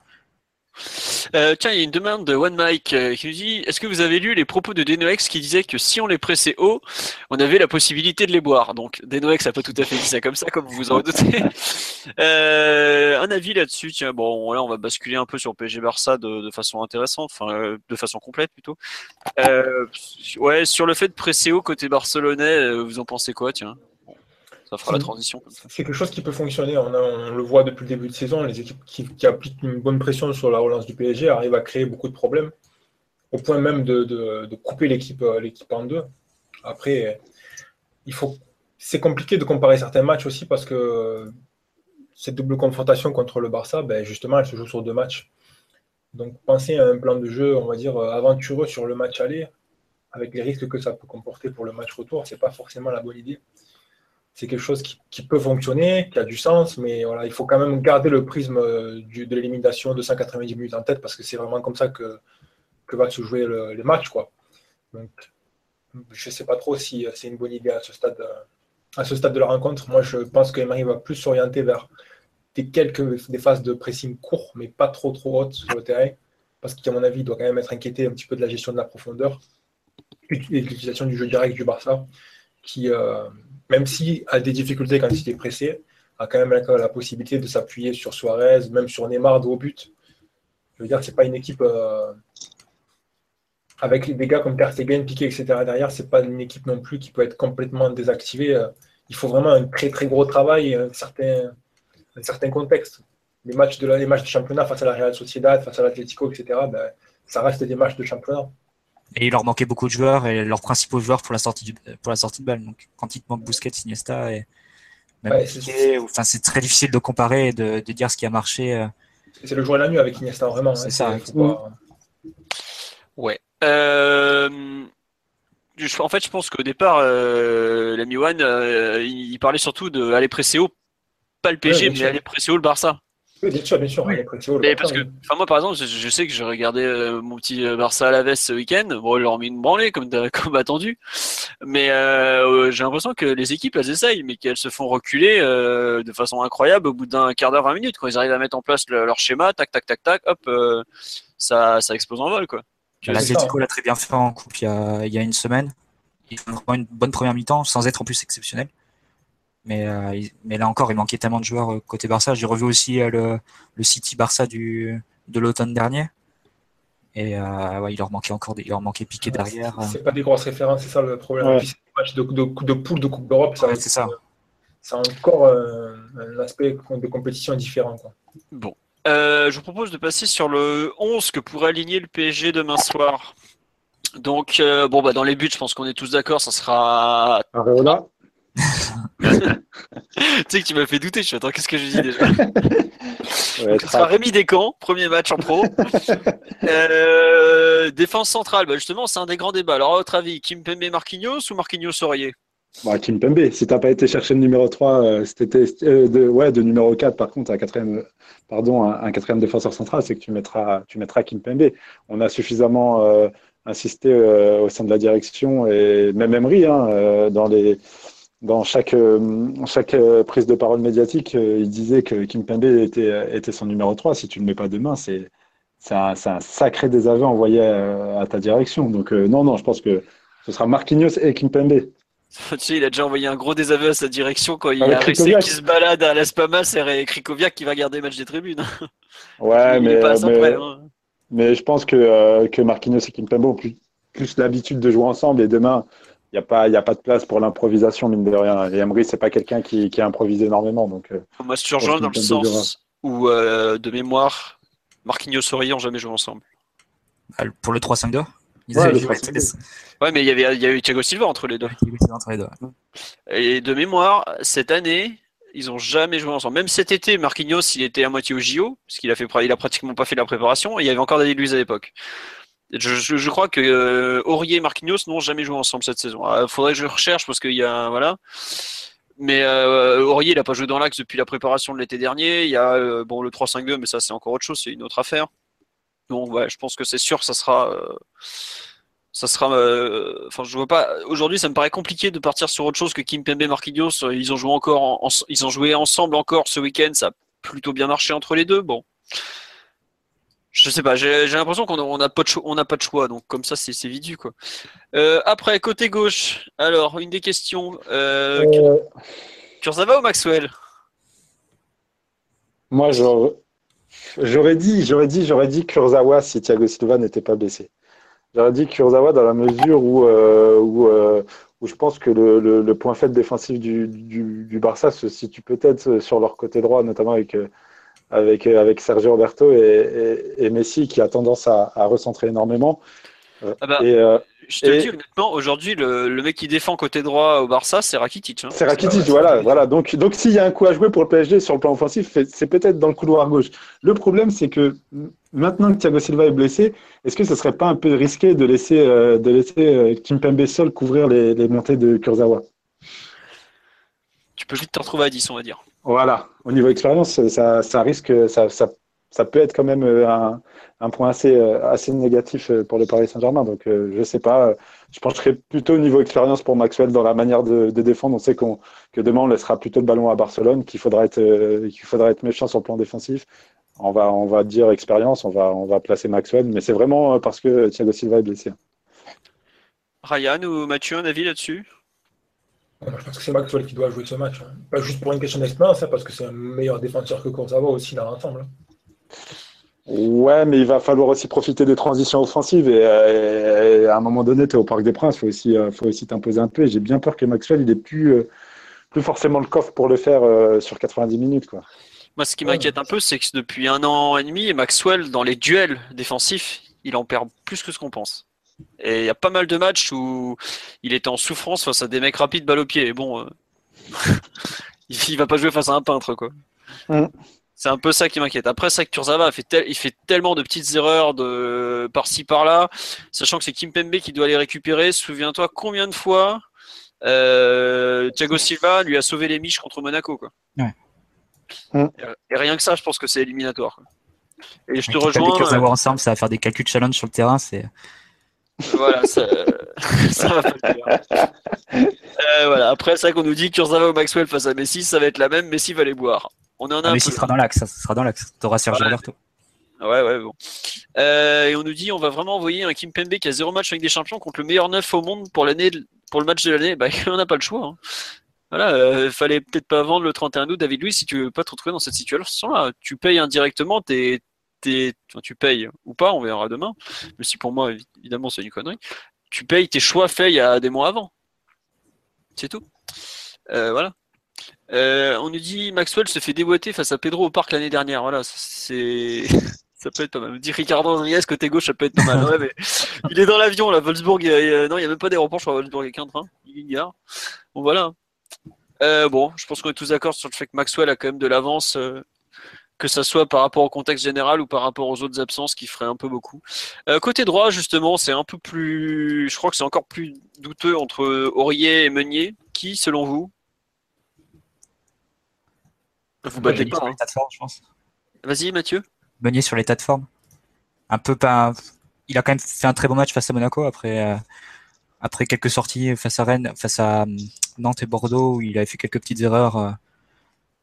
Euh, tiens, il y a une demande de One Mike euh, qui nous dit Est-ce que vous avez lu les propos de Denoex qui disait que si on les pressait haut, on avait la possibilité de les boire? Donc, Denoex n'a pas tout à fait dit ça comme ça, comme vous vous en doutez. Euh, un avis là-dessus Tiens, bon, là, on va basculer un peu sur PSG Barça de, façon intéressante, enfin, de façon complète plutôt. ouais, sur le fait de presser haut côté barcelonais, vous en pensez quoi Tiens? Fera la transition. C'est quelque chose qui peut fonctionner. On, le voit depuis le début de saison. Les équipes qui, appliquent une bonne pression sur la relance du PSG arrivent à créer beaucoup de problèmes, au point même de, couper l'équipe euh, l'équipe en deux. Après, il faut. C'est compliqué de comparer certains matchs aussi parce que cette double confrontation contre le Barça, ben justement, elle se joue sur deux matchs. Donc, penser à un plan de jeu, on va dire, aventureux sur le match aller, avec les risques que ça peut comporter pour le match retour, c'est pas forcément la bonne idée c'est quelque chose qui, peut fonctionner, qui a du sens, mais il faut quand même garder le prisme euh, de l'élimination de 190 minutes en tête parce que c'est vraiment comme ça que, que va se jouer le, les matchs. Donc, je ne sais pas trop si c'est une bonne idée à ce stade, euh, à ce stade de la rencontre. Moi, je pense qu'Emery va plus s'orienter vers des quelques phases de pressing court, mais pas trop trop hautes sur le terrain, parce qu'à mon avis, il doit quand même être inquiété un petit peu de la gestion de la profondeur et de l'utilisation du jeu direct du Barça, qui, euh, même si a des difficultés quand il est pressé, a quand même la, possibilité de s'appuyer sur Suarez, même sur Neymar de haut but. Je veux dire, c'est pas une équipe euh, avec des gars comme Ter Stegen, Piqué, etc. derrière, c'est pas une équipe non plus qui peut être complètement désactivée. Euh, il faut vraiment un très très gros travail et un certain, un certain contexte. Les matchs, de les matchs de championnat face à la Real Sociedad, face à l'Atlético, etc., ben, ça reste des matchs de championnat. Et il leur manquait beaucoup de joueurs et leurs principaux joueurs pour la sortie, pour la sortie de balle. Donc, quand il te manque Busquets, Iniesta et même enfin, c'est très difficile de comparer et de, de, dire ce qui a marché. Euh. C'est le jour et la nuit avec Iniesta, vraiment. C'est hein, ça. Ouais. Euh... en fait, je pense qu'au départ, euh, l'ami One, euh, il parlait surtout d'aller presser haut, pas le PSG, mais aller presser haut le Barça. Oui, bien sûr, bien sûr. Oui. Après, Théo, le Mais parce que, enfin moi par exemple, je, je sais que j'ai regardé euh, mon petit euh, Barça à la veste ce week-end. Bon, ils leur ont mis une branlée comme, comme attendu. Mais euh, j'ai l'impression que les équipes elles essayent, mais qu'elles se font reculer euh, de façon incroyable au bout d'un quart d'heure, 20 minutes. Quand ils arrivent à mettre en place le- leur schéma, tac, tac, tac, tac, hop, euh, ça, ça explose en vol quoi. L'Atletico ça. l'a très bien fait en coupe il y a, il y a une semaine. Ils font vraiment une bonne première mi-temps sans être en plus exceptionnel. Mais, euh, il- mais là encore, il manquait tellement de joueurs euh, côté Barça. J'ai revu aussi euh, le, le City Barça du, de l'automne dernier. Et euh, ouais, il leur manquait encore des, il leur manquait Piqué derrière. euh. C'est pas des grosses références, c'est ça le problème. Ouais. Puis, c'est des matchs de, de, de poule de Coupe d'Europe, ça, c'est ça. c'est encore euh, un aspect de compétition différent. Quoi. Bon. Euh, je vous propose de passer sur le 11 que pourrait aligner le PSG demain soir. Donc, euh, bon, bah, dans les buts, je pense qu'on est tous d'accord, ça sera. Areola tu sais que tu m'as fait douter, je suis attends, qu'est-ce que je dis déjà? Ouais, ce sera. Rémi Descamps, premier match en pro. Euh, défense centrale, bah, justement, c'est un des grands débats. Alors, à votre avis, Kimpembe Marquinhos ou Marquinhos Aurier? Bah, Kimpembe, si t'as pas été chercher le numéro 3, euh, c'était euh, de, ouais, de numéro 4, par contre, un quatrième, pardon, un, un quatrième défenseur central, c'est que tu mettras, tu mettras Kimpembe. On a suffisamment insisté au sein de la direction et même Emery, hein, dans les, dans chaque, euh, chaque euh, prise de parole médiatique, euh, il disait que Kimpembe était, était son numéro 3. Si tu ne le mets pas demain, c'est, un, sacré désaveu envoyé à, à ta direction. Donc, euh, non, non, je pense que ce sera Marquinhos et Kimpembe. Tu sais, il a déjà envoyé un gros désaveu à sa direction quand il y Avec a Krikoviak. qui se balade à Las Palmas et Krikoviak qui va garder le match des tribunes. Ouais, il mais, pas près, hein. mais je pense que, euh, que Marquinhos et Kimpembe ont plus, plus l'habitude de jouer ensemble et demain, il n'y a, pas- il y a pas de place pour l'improvisation, mine de rien. Et Emery, c'est pas quelqu'un qui, qui improvise énormément. Donc, euh, Moi, je te rejoins dans le sens où, euh, de mémoire, Marquinhos et Aurier ont jamais joué ensemble. Ah, Pour le 3-5-2 Ils Ouais, avaient le joué 3-5-2. Ouais, mais il y avait, il y a eu Thiago Silva entre les deux. entre les deux. Et de mémoire, cette année, ils ont jamais joué ensemble. Même cet été, Marquinhos, il était à moitié au JO, parce qu'il a fait, il a pratiquement pas fait la préparation, et il y avait encore David Luiz à l'époque. Je, crois que euh, Aurier et Marquinhos n'ont jamais joué ensemble cette saison. Il faudrait que je recherche parce qu'il y a voilà. Mais euh, Aurier, il a pas joué dans l'axe depuis la préparation de l'été dernier. Il y a euh, bon le 3-5-2, mais ça c'est encore autre chose, c'est une autre affaire. Donc ouais, je pense que c'est sûr, ça sera, ça sera. Enfin, je vois pas. Aujourd'hui, ça me paraît compliqué de partir sur autre chose que Kimpembe et Marquinhos. Ils ont joué encore, en- en- ils ont joué ensemble encore ce week-end. Ça a plutôt bien marché entre les deux. Bon, je sais pas. J'ai l'impression qu'on a, on a pas de choix. On n'a pas de choix. Donc comme ça, c'est vite vu quoi. Euh, après, côté gauche. Alors, une des questions. Euh, euh, Kurzawa ou Maxwell? Moi, j'aurais j'aurais dit, j'aurais dit, j'aurais dit Kurzawa si Thiago Silva n'était pas blessé. J'aurais dit Kurzawa dans la mesure où, où, où je pense que le, le, le point faible défensif du, du, du Barça se situe peut-être sur leur côté droit, notamment avec, avec, euh, avec Sergio Roberto et, et, et Messi qui a tendance à, à recentrer énormément. Euh, Ah bah, et euh, Je te le Et- dis honnêtement, aujourd'hui, le, le mec qui défend côté droit au Barça, c'est Rakitic. hein. c'est Rakitic, voilà, voilà. Donc, donc s'il y a un coup à jouer pour le PSG sur le plan offensif, c'est- peut-être dans le couloir gauche. Le problème, c'est que maintenant que Thiago Silva est blessé, est-ce que ce serait pas un peu risqué de laisser, euh, de laisser euh, Kimpembe seul couvrir les, les montées de Kurzawa? Tu peux vite te retrouver à 10, on va dire. Voilà. Au niveau expérience, ça, ça risque, ça, ça, peut être quand même euh, un, point assez, euh, assez négatif euh, pour le Paris Saint-Germain. Donc, je sais pas. Je pencherais plutôt au niveau expérience pour Maxwell dans la manière de, de défendre. On sait qu'on, que demain, on laissera plutôt le ballon à Barcelone, qu'il faudra être, qu'il faudra être méchant sur le plan défensif. On va, on va dire expérience, on va, on va placer Maxwell, mais c'est vraiment parce que Thiago Silva est blessé. Ryan ou Mathieu, un avis là-dessus? Moi, je pense que c'est Maxwell qui doit jouer ce match. hein. Pas juste pour une question d'expérience, hein, parce que c'est un meilleur défenseur que Kurzawa aussi dans l'ensemble. hein. Ouais, mais il va falloir aussi profiter des transitions offensives et, euh, et à un moment donné, tu es au Parc des Princes, faut aussi, euh, faut aussi t'imposer un peu. Et j'ai bien peur que Maxwell, il ait plus, euh, plus forcément le coffre pour le faire sur 90 minutes, quoi. Moi, ce qui m'inquiète un peu, c'est que depuis un an et demi, Maxwell, dans les duels défensifs, il en perd plus que ce qu'on pense. Et il y a pas mal de matchs où il était en souffrance face à des mecs rapides balle au pied. Et bon, euh, il va pas jouer face à un peintre, quoi. Mm. C'est un peu ça qui m'inquiète. Après, ça que Kurzawa fait tel- il fait tellement de petites erreurs de par-ci par-là, sachant que c'est Kimpembe qui doit les récupérer. Souviens-toi combien de fois euh, Thiago Silva lui a sauvé les miches contre Monaco, quoi. Mm. Et rien que ça, je pense que c'est éliminatoire. quoi. Et je te rejoins. Les euh, avoir ensemble, ça va faire des calculs challenge sur le terrain. C'est voilà, ça, ça va pas le faire. Euh, voilà. Après, c'est vrai qu'on nous dit Kurzawa ou Maxwell face à Messi, ça va être la même. Messi va les boire. On en a ah, un mais peu. s'il sera dans l'axe, ça sera dans l'axe. T'auras Sergio Ouais. Roberto. Ouais, ouais, bon. Euh, et on nous dit on va vraiment envoyer un Kim Pembe qui a zéro match avec des champions contre le meilleur neuf au monde pour l'année, pour le match de l'année. Bah, on n'a pas le choix. hein. Voilà, euh, fallait peut-être pas vendre le 31 août, David Luiz, si tu veux pas te retrouver dans cette situation-là. Tu payes indirectement, t'es, tu payes ou pas, on verra demain. Mais si pour moi, évi- évidemment, c'est une connerie. Tu payes tes choix faits il y a des mois avant. C'est tout. Euh, voilà. Euh, on nous dit Maxwell se fait déboîter face à Pedro au parc l'année dernière. Voilà, c'est. Ça peut être pas mal. On dit Ricardo Rodriguez, côté gauche, ça peut être pas mal. Ouais, mais il est dans l'avion, là. Wolfsburg, non, il n'y a même pas d'aéroport, je crois, Wolfsburg, il a qu'un train. Il y a gare. Bon, voilà. Euh, bon, je pense qu'on est tous d'accord sur le fait que Maxwell a quand même de l'avance, que ça soit par rapport au contexte général ou par rapport aux autres absences qui ferait un peu beaucoup. Euh, côté droit, justement, c'est un peu plus. Je crois que c'est encore plus douteux entre Aurier et Meunier. Qui, selon vous? Vous battez pas. sur hein. Vas-y, Mathieu. Meunier sur l'état de forme. Un peu pas. Il a quand même fait un très bon match face à Monaco après, euh, après quelques sorties face à Rennes, face à hum, Nantes et Bordeaux où il avait fait quelques petites erreurs, euh,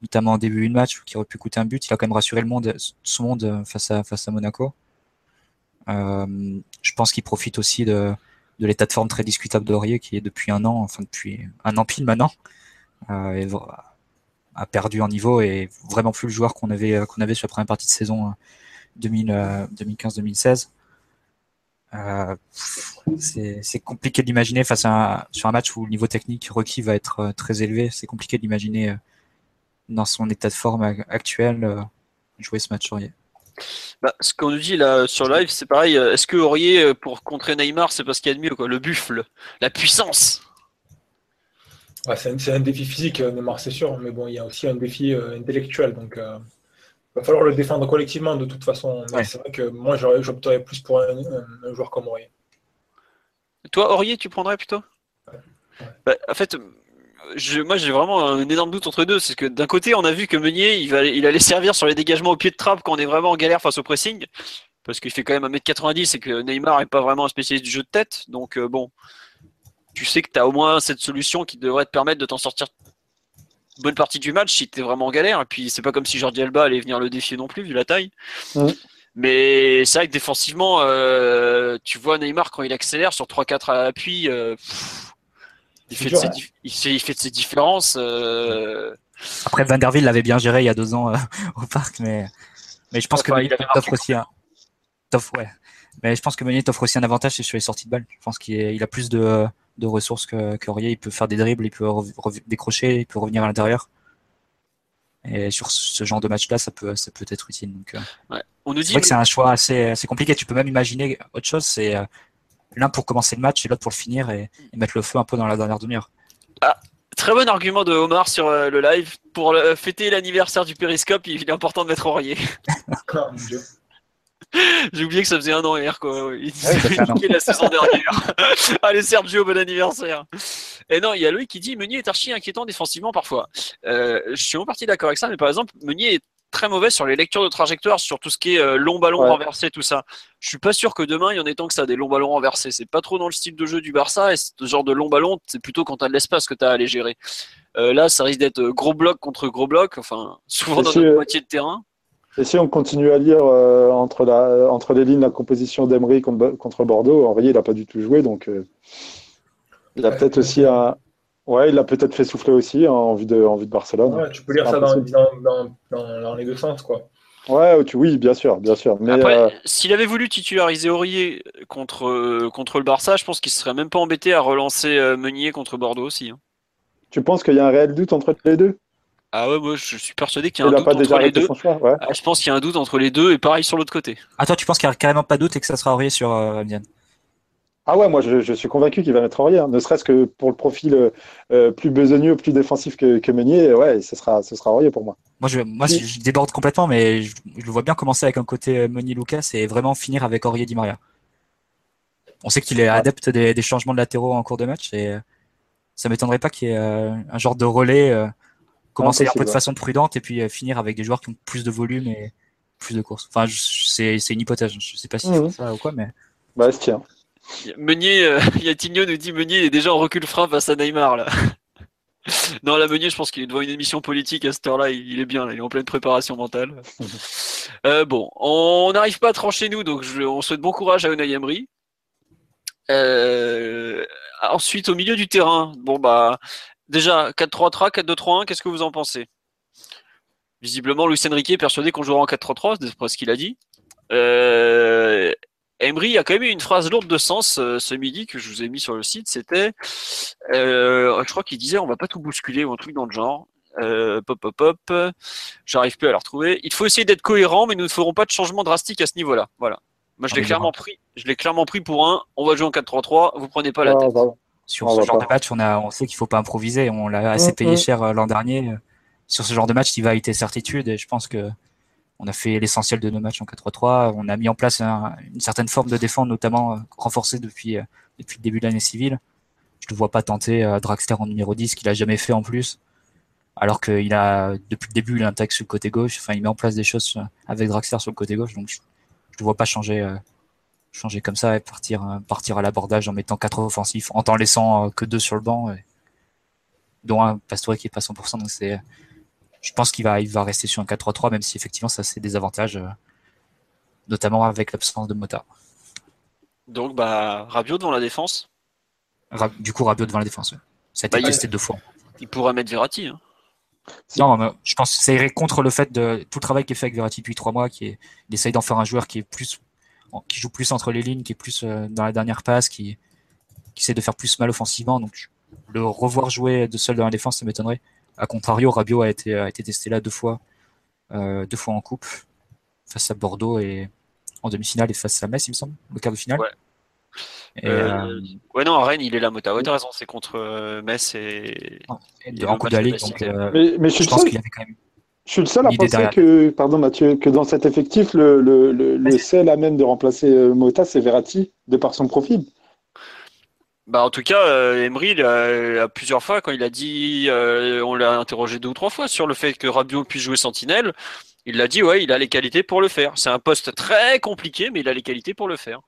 notamment en début de match qui aurait pu coûter un but. Il a quand même rassuré le monde, son monde euh, face à, face à Monaco. Euh, je pense qu'il profite aussi de, de l'état de forme très discutable d'Aurier qui est depuis un an, enfin depuis un an pile maintenant, euh, a perdu en niveau et vraiment plus le joueur qu'on avait, avait sur la première partie de saison euh, 2000, euh, 2015-2016. C'est compliqué d'imaginer face à sur un match où le niveau technique requis va être très élevé. C'est compliqué d'imaginer dans son état de forme ac- actuel euh, jouer ce match Aurier. Bah, ce qu'on nous dit là sur live, c'est pareil. euh, Est-ce que Aurier, euh, pour contrer Neymar, c'est parce qu'il y a de mieux, quoi Le buffle, la puissance? Ouais, c'est un, c'est un défi physique, Neymar, c'est sûr, mais bon, il y a aussi un défi euh, intellectuel. Donc, il va falloir le défendre collectivement de toute façon. Ouais. c'est vrai que moi, j'opterais plus pour un, un- un joueur comme Aurier. Toi, Aurier, tu prendrais plutôt? Bah, En fait, je, moi j'ai vraiment un énorme doute entre deux. C'est que d'un côté, on a vu que Meunier, il, va, il allait servir sur les dégagements au pied de trappe quand on est vraiment en galère face au pressing. Parce qu'il fait quand même 1m90 et que Neymar n'est pas vraiment un spécialiste du jeu de tête. Donc euh, bon, tu sais que tu as au moins cette solution qui devrait te permettre de t'en sortir une bonne partie du match si tu es vraiment en galère. Et puis c'est pas comme si Jordi Alba allait venir le défier non plus, vu la taille. Mais c'est vrai que défensivement, euh, tu vois Neymar quand il accélère sur 3-4 à l'appui, euh, pff, il, C'est fait de dur, ses hein. dif- il, fait, il fait de ses différences. euh, Après, Van der Ville l'avait bien géré il y a deux ans euh, au parc, mais, mais je pense que Meunier il t'offre aussi un. ouais. Mais je pense que Meunier t'offre aussi un avantage, c'est sur les sorties de balle. Je pense qu'il il a plus de, de ressources que, que Aurier. Il peut faire des dribbles, il peut décrocher, il peut revenir à l'intérieur. Et sur ce genre de match-là, ça peut, ça peut être utile. Donc, euh, on nous c'est dit vrai que c'est un choix assez, assez compliqué. Tu peux même imaginer autre chose. C'est euh, l'un pour commencer le match et l'autre pour le finir et, et mettre le feu un peu dans la dernière demi-heure. très bon argument de Omar sur euh, le live. Pour fêter l'anniversaire du Périscope, il est important de mettre Aurier. Ah. J'ai oublié que ça faisait un an hier, quoi. Il un an. niqué la saison dernière. Allez, Sergio, bon anniversaire. Et non, il y a Loïc qui dit Meunier est archi inquiétant défensivement parfois. Euh, je suis en partie d'accord avec ça, mais par exemple, Meunier est très mauvais sur les lectures de trajectoire, sur tout ce qui est euh, long ballon Ouais. renversé, tout ça. Je suis pas sûr que demain il y en ait tant que ça, des longs ballons renversés. C'est pas trop dans le style de jeu du Barça, et ce genre de long ballon, c'est plutôt quand t'as de l'espace que t'as à aller gérer. Euh, là, ça risque d'être euh, gros bloc contre gros bloc, enfin, souvent Et dans si, notre moitié de terrain. Et si on continue à lire euh, entre, la, entre les lignes la composition d'Emery contre, contre Bordeaux, Aurier, il n'a pas du tout joué, donc euh, il a Ouais. peut-être aussi un. Ouais, il a peut-être fait souffler aussi hein, en vue de, en vue de Barcelone. Ouais, tu peux lire ça dans, impossible. dans, dans, dans- dans les deux sens, quoi. Ouais, tu- oui, bien sûr, bien sûr. Mais Après, euh, s'il avait voulu titulariser Aurier contre, euh, contre le Barça, je pense qu'il serait même pas embêté à relancer euh, Meunier contre Bordeaux aussi. hein. tu penses qu'il y a un réel doute entre les deux? Ah ouais, moi je suis persuadé qu'il y Il a un doute pas déjà entre les deux. son choix ouais. Ah, je pense qu'il y a un doute entre les deux et pareil sur l'autre côté. Ah, toi, tu penses qu'il n'y a carrément pas de doute et que ça sera Aurier sur euh, Amiens Ah ouais, moi je, je suis convaincu qu'il va mettre Aurier, hein, ne serait-ce que pour le profil euh, euh, plus besogneux, plus défensif que, que Meunier. Ouais, ce sera, ce sera Aurier pour moi. Moi, je, moi, Oui. je, je déborde complètement, mais je, je le vois bien commencer avec un côté euh, Meunier Lucas et vraiment finir avec Aurier Di Maria. On sait qu'il est adepte des, des changements de latéraux en cours de match et ça m'étonnerait pas qu'il y ait un genre de relais euh, commencer un peu de façon prudente et puis finir avec des joueurs qui ont plus de volume et plus de courses. Enfin, je- c'est une hypothèse. Je sais pas si c'est ça ou quoi, mais Bah, se tient. Meunier, euh, Yatigno nous dit Meunier est déjà en recul frein face à Neymar là. non, la Meunier, je pense qu'il est devant une émission politique à cette heure-là. Il il est bien, là, il est en pleine préparation mentale. Euh, bon, on n'arrive pas à trancher nous, donc je- on souhaite bon courage à Unai Emery. Euh, ensuite, au milieu du terrain, bon bah déjà 4-3-3, 4-2-3-1, qu'est-ce que vous en pensez? Visiblement, Luis Enrique est persuadé qu'on jouera en 4-3-3, c'est ce qu'il a dit. Euh, Emery a quand même eu une phrase lourde de sens euh, ce midi que je vous ai mis sur le site. C'était, euh, je crois qu'il disait, on va pas tout bousculer ou un truc dans le genre. Euh, pop, pop, pop. J'arrive plus à la retrouver. Il faut essayer d'être cohérent, mais nous ne ferons pas de changement drastique à ce niveau-là. Voilà. Moi, je Ah, l'ai mais clairement pris. Je l'ai clairement pris pour un. On va jouer en 4-3-3. Vous prenez pas la Ah, tête. bah, sur On ce genre pas. de match, on a, on sait qu'il faut pas improviser. On l'a assez Mhm. payé cher euh, l'an dernier. Sur ce genre de match, il va été certitude et je pense que on a fait l'essentiel de nos matchs en 4-3-3. On a mis en place un- une certaine forme de défense, notamment euh, renforcée depuis, euh, depuis le début de l'année civile. Je ne vois pas tenter euh, Draxler en numéro 10, qu'il a jamais fait en plus. Alors qu'il a, depuis le début, il intègre sur le côté gauche. Enfin, il met en place des choses euh, avec Draxler sur le côté gauche. Donc, je ne vois pas changer, changer comme ça et partir, partir à l'abordage en mettant quatre offensifs, en t'en laissant que deux sur le banc, dont un Pastore qui est pas 100%. Donc, c'est, je pense qu'il va, il va rester sur un 4-3-3, même si effectivement, ça, c'est des avantages, euh, notamment avec l'absence de Mota. Donc, bah, Rabiot devant la défense. Ra- Du coup, Rabiot devant la défense. ouais. Ça a été Bah, il- testé deux fois. Il pourra mettre Verratti. hein. Non, mais je pense que ça irait contre le fait de tout le travail qui est fait avec Verratti depuis trois mois, qui est, il essaye d'en faire un joueur qui est plus, qui joue plus entre les lignes, qui est plus euh, dans la dernière passe, qui, qui essaie de faire plus mal offensivement. Donc, le revoir jouer de seul dans la défense, ça m'étonnerait. A contrario, Rabiot a été, a été testé là deux fois, euh, deux fois en coupe, face à Bordeaux et en demi-finale et face à Metz, il me semble, le quart de finale. Ouais. Et, Euh, euh, Ouais, non, à Rennes, il est là, Mota. Ouais, t'as raison, c'est contre Metz et. en Coupe donc euh, Mais, mais je suis je le pense seul, qu'il avait quand même je suis le seul à penser derrière. que, pardon Mathieu, que dans cet effectif, le, le, le, le seul à même de remplacer Mota, c'est Verratti, de par son profil. Bah, en tout cas, euh, Emery, il a, a plusieurs fois, quand il a dit, euh, on l'a interrogé deux ou trois fois sur le fait que Rabiot puisse jouer sentinelle, il l'a dit, ouais, il a les qualités pour le faire. C'est un poste très compliqué, mais il a les qualités pour le faire.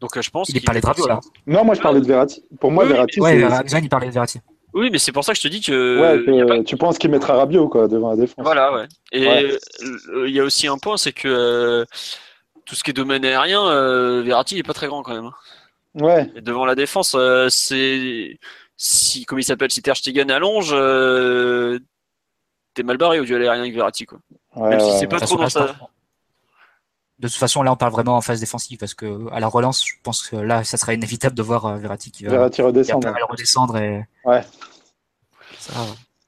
Donc, euh, je pense Il qu'il parlé de Rabiot là. Non, moi je parlais de Verratti. Pour moi, Oui, oui, Verratti, Ouais, il parlait de Verratti. Oui, mais c'est pour ça que je te dis que. Ouais, il pas- tu penses qu'il mettra Rabiot quoi, devant la défense. Voilà, ouais. Et Ouais. euh, il y a aussi un point, c'est que euh, tout ce qui est domaine aérien, euh, Verratti, il est pas très grand quand même. Ouais, Et devant la défense, euh, c'est si, comme il s'appelle, si Ter Stegen allonge, euh, t'es mal barré au duel aérien avec Verratti, quoi. ouais, Même si c'est ouais. pas De toute trop dans façon, là, sa. De toute façon, là, on parle vraiment en phase défensive parce que à la relance, je pense que là, ça sera inévitable de voir euh, Verratti qui va, Verratti qui va redescend. pas mal redescendre et Ouais. ça,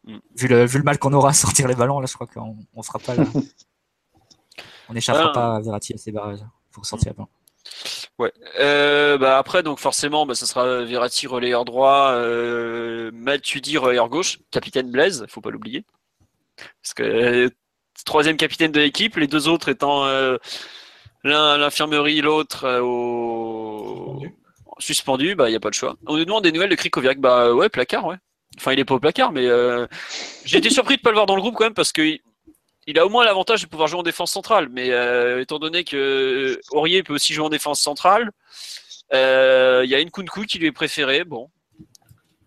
Mm. vu le vu le mal qu'on aura à sortir les ballons, là, je crois qu'on on fera pas. là. on n'échappera Ah. pas à Verratti à ses barrages pour sortir les ballons. Ouais. Euh, bah après, donc forcément, bah, ça sera Verratti relayeur droit, euh, Matuidi relayeur gauche, capitaine Blaise, faut pas l'oublier. Parce que euh, troisième capitaine de l'équipe, les deux autres étant euh, l'un à l'infirmerie, l'autre au Suspendu. bah il y a pas de choix. On nous demande des nouvelles de Krikoviak, bah ouais, placard, ouais. Enfin, il est pas au placard, mais j'ai été surpris de pas le voir dans le groupe quand même parce que il- a au moins l'avantage de pouvoir jouer en défense centrale, mais euh, étant donné que Aurier peut aussi jouer en défense centrale, euh, il y a une Kunku qui lui est préféré. Bon,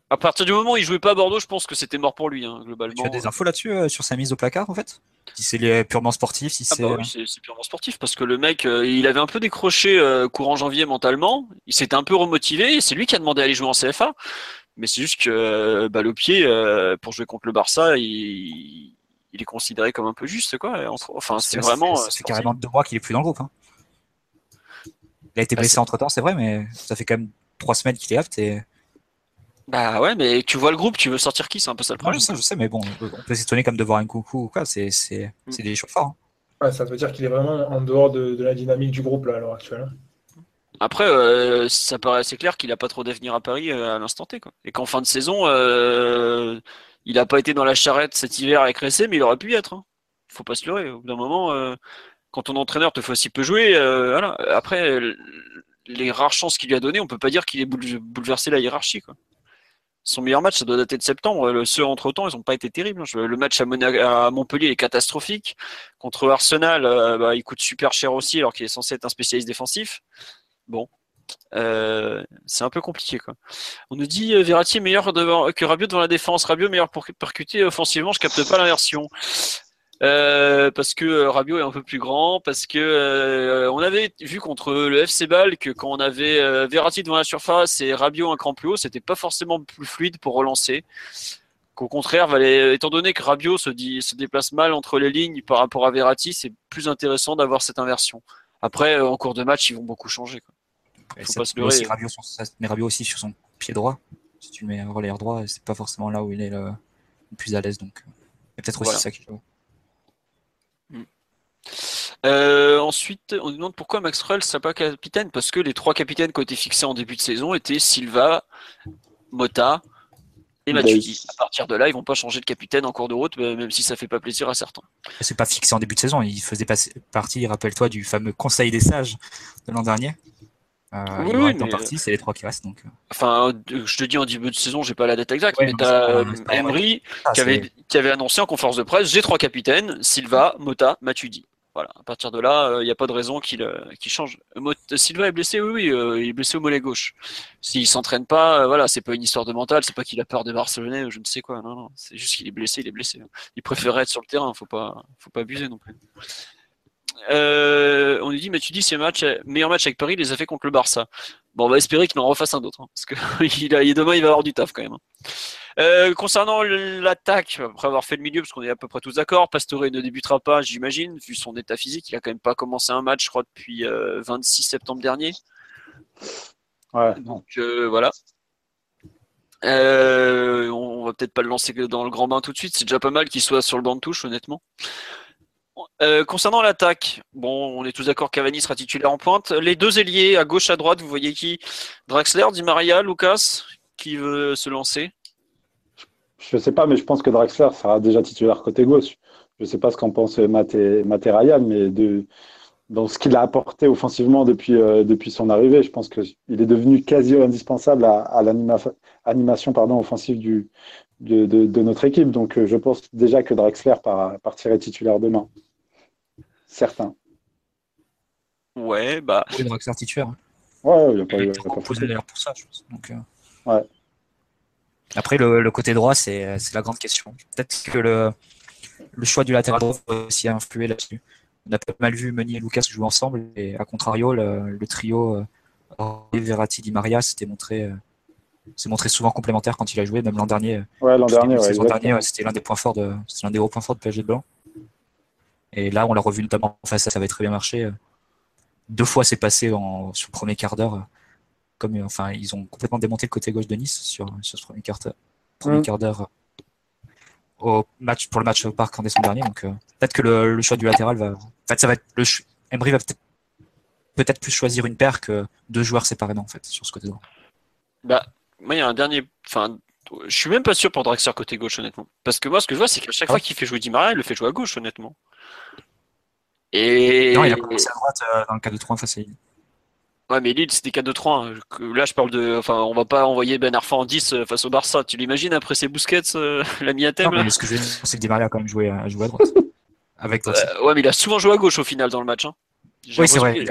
à partir du moment où il jouait pas à Bordeaux, je pense que c'était mort pour lui, hein, globalement. Tu as des infos là-dessus euh, sur sa mise au placard en fait? Si c'est purement sportif, si Ah c'est bah oui, c'est purement sportif parce que le mec, euh, il avait un peu décroché euh, courant janvier mentalement. Il s'était un peu remotivé. C'est lui qui a demandé à aller jouer en CFA. Mais c'est juste que euh, balle au pied euh, pour jouer contre le Barça, il, il est considéré comme un peu juste quoi. Enfin, c'est vraiment. euh, sportif. carrément deux mois qu'il est plus dans le groupe. hein. Il a été Bah, blessé c'est- entre temps, c'est vrai, mais ça fait quand même trois semaines qu'il est apte et Bah ouais, mais tu vois le groupe, tu veux sortir qui C'est un peu ça le Ouais, problème. je sais, je sais, mais bon, on peut s'étonner comme de voir un coucou ou quoi. C'est, c'est, Mm. c'est des choix forts. hein. Ouais, ça veut dire qu'il est vraiment en dehors de, de la dynamique du groupe là, à l'heure actuelle. hein. Après, euh, ça paraît assez clair qu'il a pas trop d'avenir à Paris euh, à l'instant T, quoi. Et qu'en fin de saison, euh, il a pas été dans la charrette cet hiver avec Ressé, mais il aurait pu y être. Hein. Faut pas se leurrer. Au bout d'un moment, euh, quand ton entraîneur te fait aussi peu jouer, euh. Après, les rares chances qu'il lui a données, on peut pas dire qu'il ait boule- bouleversé la hiérarchie. Son meilleur match, ça doit dater de septembre. Le, ceux entre temps, ils n'ont pas été terribles. hein. Le match à, à Montpellier est catastrophique. Contre Arsenal, euh, bah, il coûte super cher aussi, alors qu'il est censé être un spécialiste défensif. Bon, Euh, c'est un peu compliqué. Quoi. On nous dit euh, Verratti est meilleur devant, que Rabiot devant la défense. Rabiot meilleur pour percuter offensivement. Je capte pas l'inversion. Euh, parce que Rabiot est un peu plus grand, parce que on avait vu contre le FC Bâle que quand on avait Verratti devant la surface et Rabiot un cran plus haut, c'était pas forcément plus fluide pour relancer. Qu'au contraire, étant donné que Rabiot se, se déplace mal entre les lignes par rapport à Verratti, c'est plus intéressant d'avoir cette inversion. Après, en cours de match, ils vont beaucoup changer. Quoi. Faut ça pas se te met leurrer. aussi Rabiot sur- ça te met Rabiot aussi sur son pied droit. Si tu le mets relayeur droit, c'est pas forcément là où il est le, le plus à l'aise. Donc, euh, peut-être aussi ça qui joue. Euh, ensuite, on nous demande pourquoi Maxwell ne serait pas capitaine. Parce que les trois capitaines qui ont été fixés en début de saison étaient Silva, Mota et Bailly. Matuidi. À partir de là, ils vont pas changer de capitaine en cours de route, euh, même si ça fait pas plaisir à certains. C'est pas fixé en début de saison. Il faisait partie, rappelle-toi, du fameux Conseil des sages de l'an dernier. Euh, Oui, il oui, en partie, c'est les trois qui restent. Donc, euh, Enfin, euh, je te dis en début de saison, j'ai pas la date exacte, Ouais, mais t'as euh. Emery ah, qui avait, qui avait annoncé en conférence de presse j'ai trois capitaines, Silva, Mota, Matuidi. Voilà, à partir de là, il n'y a pas de raison qu'il euh, change. Silva est blessé, oui, oui, euh, il est blessé au mollet gauche. S'il s'entraîne pas, euh, voilà, c'est pas une histoire de mental, c'est pas qu'il a peur des Barcelonais ou je ne sais quoi. Non, non, c'est juste qu'il est blessé, il est blessé. Il préférait être sur le terrain, faut pas, faut pas abuser non plus. Euh, on nous dit, Matuidi, c'est le match, meilleur match avec Paris, il les a fait contre le Barça. Bon, on va espérer qu'il en refasse un autre, hein, parce que il a, demain il va avoir du taf quand même. hein. Euh, concernant l'attaque, après avoir fait le milieu, parce qu'on est à peu près tous d'accord, Pastore ne débutera pas, j'imagine, vu son état physique. Il a quand même pas commencé un match, je crois, depuis euh, 26 septembre dernier. Ouais. Donc euh, voilà. Euh, on va peut-être pas le lancer dans le grand bain tout de suite. C'est déjà pas mal qu'il soit sur le banc de touche, honnêtement. Euh, concernant l'attaque, bon, on est tous d'accord Cavani sera titulaire en pointe. Les deux ailiers à gauche, à droite, vous voyez qui? Draxler, Di Maria, Lucas, qui veut se lancer? Je sais pas, mais je pense que Draxler sera déjà titulaire côté gauche. Je sais pas ce qu'en pense Matt et, Ryan, mais de, dans ce qu'il a apporté offensivement depuis, euh, depuis son arrivée, je pense qu'il est devenu quasi indispensable à, l'animation pardon, offensive du, de, de, notre équipe. Donc euh, je pense déjà que Draxler par- partirait titulaire demain. Certain. Ouais, bah. Oui, Draxler titulaire. hein. Ouais, il n'y a pas, Il y a pas composé d'ailleurs pour ça, je pense. Donc, euh, Ouais. Après, le, le côté droit, c'est c'est la grande question. Peut-être que le, le choix du latéral droit va aussi influer là-dessus. On a pas mal vu Meunier et Lucas jouer ensemble, et à contrario, le, le trio euh, Verratti Di Maria s'était montré, euh, s'est montré souvent complémentaire quand il a joué, même l'an dernier. Ouais, l'an dernier, ouais, dernier, c'était l'un des points forts de, c'était l'un des hauts points forts de PSG de Blanc. Et là, on l'a revu notamment face à ça avait très bien marché. Deux fois, c'est passé en, sur le premier quart d'heure. Comme, enfin, ils ont complètement démonté le côté gauche de Nice sur, sur ce premier quart, premier quart d'heure au match, pour le match au parc en décembre dernier. Donc, euh, peut-être que le, le choix du latéral va, en fait, ça va être, le, Emery va peut-être, peut-être plus choisir une paire que deux joueurs séparément, en fait, sur ce côté droit. Bah, moi, il y a un dernier. Enfin, je suis même pas sûr pour Draxler côté gauche, honnêtement. Parce que moi, ce que je vois, c'est qu'à chaque Ah fois qu'il fait jouer Di Maria, il le fait jouer à gauche, honnêtement. Et. Non, il a commencé à droite euh, dans le cas de 3 face à Lille. Ouais, mais Lille, c'était 4-2-3. hein. Là, je parle de. Enfin, on va pas envoyer Ben Arfa en 10 euh, face au Barça. Tu l'imagines après ces Bousquets, euh, l'ami à Non, thème, mais ce que je veux dire, c'est que Di Maria a quand même joué, à- joué à droite. Avec. Euh, Ouais, mais il a souvent joué à gauche au final dans le match. hein. Oui, c'est vrai. Il,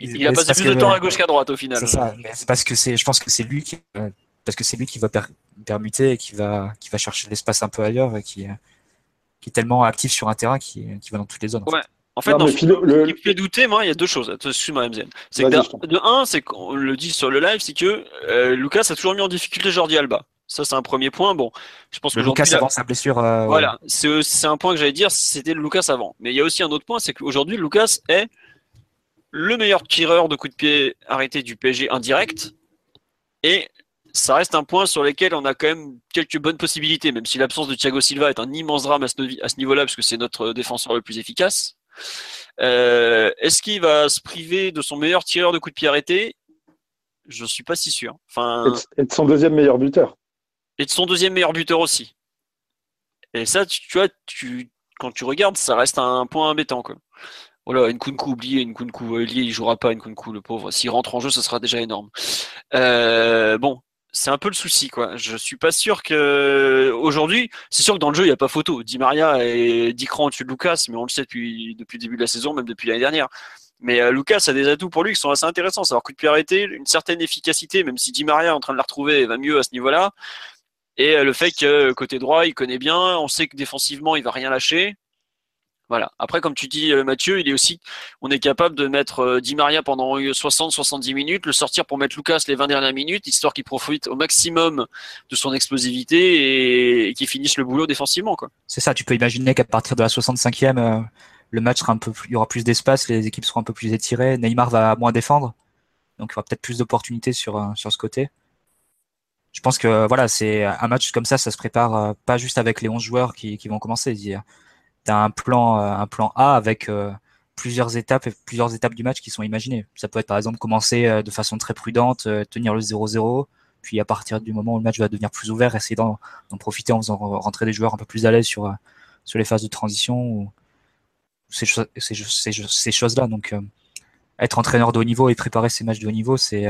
Il- il a passé plus de temps à gauche qu'à droite au final. C'est ça, mais c'est parce que c'est, je pense que c'est lui qui, euh, parce que c'est lui qui va per- permuter et qui va, qui va chercher l'espace un peu ailleurs et qui, euh, qui est tellement actif sur un terrain qui, qui va dans toutes les zones. en Ouais. fait. En fait, Non, dans mais ce Philo, le- qui me fait douter, moi, il y a deux choses. Excuse-moi, MZN. C'est que de un, c'est qu'on le dit sur le live, c'est que euh, Lucas a toujours mis en difficulté Jordi Alba. Ça, c'est un premier point. Bon, je pense que Le Lucas avant sa blessure, euh, Voilà, c'est c'est un point que j'allais dire, c'était le Lucas avant. Mais il y a aussi un autre point, c'est qu'aujourd'hui, Lucas est le meilleur tireur de coups de pied arrêté du PSG indirect. Et ça reste un point sur lequel on a quand même quelques bonnes possibilités, même si l'absence de Thiago Silva est un immense drame à ce, niveau-là, parce que c'est notre défenseur le plus efficace. Euh, Est-ce qu'il va se priver de son meilleur tireur de coups de pied arrêté? Je suis pas si sûr. Enfin, Et de- Et de son deuxième meilleur buteur. et de son deuxième meilleur buteur aussi. Et ça, tu, tu vois, tu, quand tu regardes, ça reste un point embêtant. Quoi. Voilà, Nkunku oublié, Nkunku lié, il jouera pas, Nkunku le pauvre. S'il rentre en jeu, ce sera déjà énorme. Euh, bon, c'est un peu le souci, quoi. Je suis pas sûr que aujourd'hui, c'est sûr que dans le jeu, il n'y a pas photo. Di Maria est 10 crans au-dessus de Lucas, mais on le sait depuis, depuis le début de la saison, même depuis l'année dernière. Mais euh, Lucas a des atouts pour lui qui sont assez intéressants. C'est coup de pied arrêté, une certaine efficacité, même si Di Maria est en train de la retrouver, va mieux à ce niveau-là. Et euh, le fait que côté droit, il connaît bien, on sait que défensivement, il va rien lâcher. Voilà. Après, comme tu dis, euh, Mathieu, il est aussi, on est capable de mettre euh, Di Maria pendant 60-70 minutes, le sortir pour mettre Lucas les 20 dernières minutes, histoire qu'il profite au maximum de son explosivité et, qu'il finisse le boulot défensivement. C'est ça, tu peux imaginer qu'à partir de la 65e, euh, le match sera un peu il y aura plus d'espace, les équipes seront un peu plus étirées, Neymar va moins défendre, donc il y aura peut-être plus d'opportunités sur, sur ce côté. Je pense que voilà, c'est un match comme ça, ça se prépare pas juste avec les 11 joueurs qui, qui vont commencer un plan, euh, un plan A avec euh, plusieurs étapes plusieurs étapes du match qui sont imaginées. Ça peut être par exemple commencer euh, de façon très prudente, tenir le 0-0, puis à partir du moment où le match va devenir plus ouvert, essayer d'en profiter en faisant rentrer des joueurs un peu plus à l'aise sur, sur les phases de transition ou ces, choses-là. Donc être entraîneur de haut niveau et préparer ces matchs de haut niveau, c'est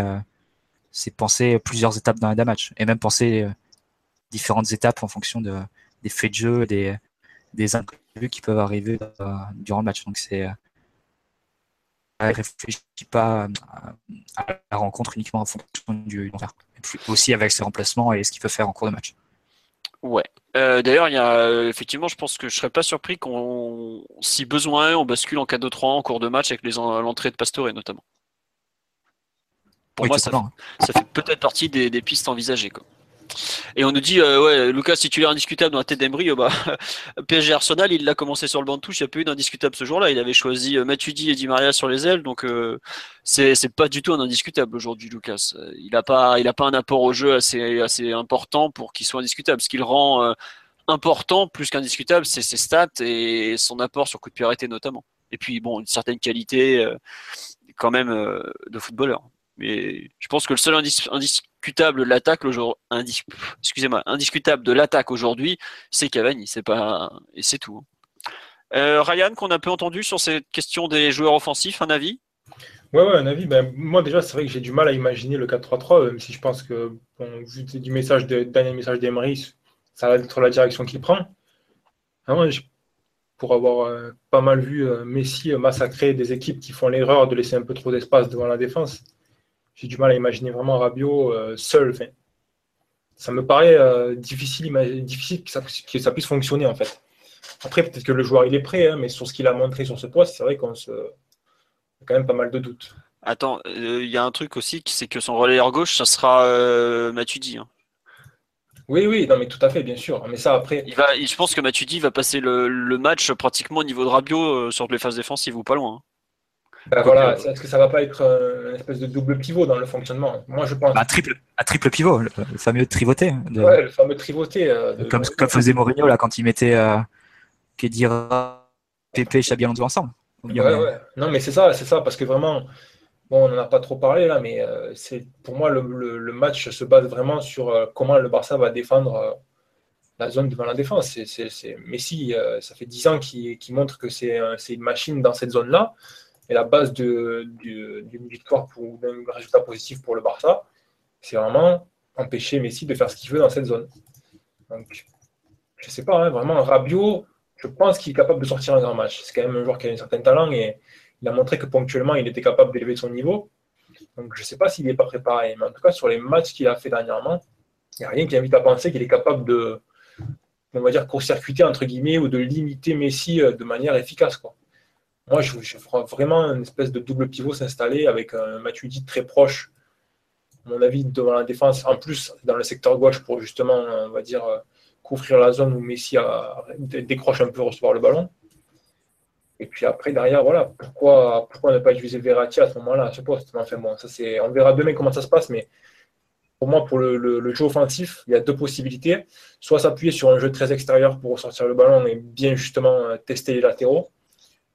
c'est penser plusieurs étapes dans un match et même penser différentes étapes en fonction de, des faits de jeu, des, des qui peuvent arriver euh, durant le match. Donc c'est euh, réfléchit pas à la rencontre uniquement en fonction du contraire. Aussi avec ses remplacements et ce qu'il peut faire en cours de match. Ouais. Euh, d'ailleurs, il y a effectivement, je pense que je serais pas surpris qu'on, si besoin, on bascule en 4-2-3 en cours de match avec l'entrée de Pastore notamment. Pour moi, ça, ça, fait peut-être partie des, des pistes envisagées. Quoi. Et on nous dit, euh, ouais, Lucas titulaire indiscutable dans la tête d'Embry, euh, bah, PSG Arsenal, il l'a commencé sur le banc de touche, il n'y a pas eu d'indiscutable ce jour-là. Il avait choisi euh, Matuidi et Di Maria sur les ailes, donc euh, c'est pas du tout un indiscutable aujourd'hui, Lucas. Il n'a pas, pas un apport au jeu assez, assez important pour qu'il soit indiscutable. Ce qu'il rend important, plus qu'indiscutable, c'est ses stats et son apport sur coup de pied notamment. Et puis, bon, une certaine qualité quand même de footballeur. Mais je pense que le seul indiscutable de l'attaque excusez-moi, indiscutable de l'attaque aujourd'hui, c'est Cavani. C'est pas et c'est tout. Euh, Ryan, qu'on a un peu entendu sur cette question des joueurs offensifs, un avis? Ouais, ouais, un avis. Ben, moi, déjà, c'est vrai que j'ai du mal à imaginer le 4-3-3, même si je pense que, vu du message de, dernier message d'Emery, ça va être la direction qu'il prend. pour avoir euh, pas mal vu euh, Messi massacrer des équipes qui font l'erreur de laisser un peu trop d'espace devant la défense, j'ai du mal à imaginer vraiment Rabiot euh, seul. ça me paraît euh, difficile, difficile que, ça, puisse fonctionner en fait. Après, peut-être que le joueur il est prêt, hein, mais sur ce qu'il a montré sur ce poste, c'est vrai qu'on se. a quand même pas mal de doutes. Attends, euh, il y a un truc aussi, c'est que son relayeur gauche, ça sera Matuidi. Hein. Oui, oui, non, mais tout à fait, bien sûr. Mais ça, après. Il va, je pense que Matuidi va passer le, match pratiquement au niveau de Rabiot sur les phases défensives ou pas loin. Hein. Bah, voilà, est-ce que ça va pas être euh, une espèce de double pivot dans le fonctionnement Moi, je pense. Un triple, un triple pivot, le, fameux trivoté. De... Ouais, le fameux trivoté. Euh, comme, comme, faisait Mourinho là quand il mettait euh, Kedira, Pepe, Xabi Alonso ensemble. Ouais, ouais. Non, mais c'est ça, c'est ça, parce que vraiment, bon, on n'en a pas trop parlé là, mais euh, c'est pour moi le, le, match se base vraiment sur comment le Barça va défendre la zone devant la défense. C'est Messi, ça fait 10 ans qu'il montre que c'est une machine dans cette zone-là et la base d'une victoire ou d'un résultat positif pour le Barça, c'est vraiment empêcher Messi de faire ce qu'il veut dans cette zone. Donc, je ne sais pas, hein, vraiment, Rabiot, je pense qu'il est capable de sortir un grand match. C'est quand même un joueur qui a un certain talent et il a montré que ponctuellement, il était capable d'élever son niveau. Donc, je ne sais pas s'il n'est pas préparé. Mais en tout cas, sur les matchs qu'il a fait dernièrement, il n'y a rien qui invite à penser qu'il est capable de, on va dire, court-circuiter, entre guillemets, ou de limiter Messi euh, de manière efficace. Quoi. Moi, je, je vraiment une espèce de double pivot s'installer avec un Matuidi très proche, à mon avis, devant la défense, en plus dans le secteur gauche pour justement, on va dire, couvrir la zone où Messi décroche un peu recevoir le ballon. Et puis après, derrière, voilà, pourquoi, pourquoi ne pas utiliser Verratti à ce moment-là, à ce poste? Enfin, bon, ça c'est, On verra demain comment ça se passe, mais pour moi, pour le, jeu offensif, il y a deux possibilités. Soit s'appuyer sur un jeu très extérieur pour ressortir le ballon et bien justement tester les latéraux,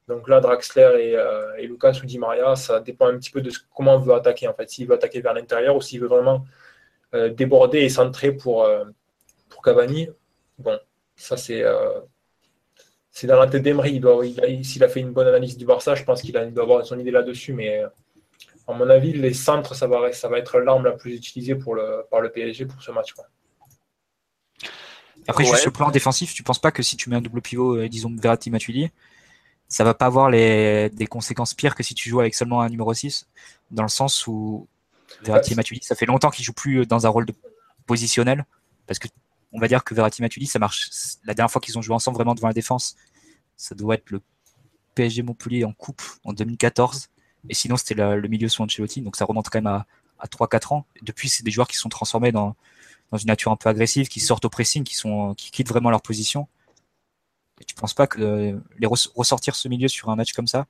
donc là, Draxler et, euh, et, Lucas ou Di Maria, ça dépend un petit peu de comment on veut attaquer. En fait, s'il veut attaquer vers l'intérieur ou s'il veut vraiment euh, déborder et centrer pour, euh, pour Cavani. Bon, ça c'est c'est dans la tête d'Emery. S'il a, fait une bonne analyse du Barça, je pense qu'il doit avoir son idée là-dessus, mais à mon avis, les centres, ça va, ça va être l'arme la plus utilisée pour le, par le PSG pour ce match. Après, juste sur le plan défensif, tu penses pas que si tu mets un double pivot, euh, disons Verratti Matuidi, ça va pas avoir les, des conséquences pires que si tu joues avec seulement un numéro 6, dans le sens où Verratti et Matuidi, ça fait longtemps qu'ils jouent plus dans un rôle de positionnel, parce que on va dire que Verratti Matuidi, ça marche. La dernière fois qu'ils ont joué ensemble vraiment devant la défense, ça doit être le PSG Montpellier en coupe en 2014. Et sinon, c'était le milieu sous Ancelotti. Donc ça remonte quand même à, à 3-4 ans. Depuis, c'est des joueurs qui sont transformés dans, dans une nature un peu agressive, qui sortent au pressing, qui, sont, qui quittent vraiment leur position. Et tu penses pas que euh, les ressortir ce milieu sur un match comme ça,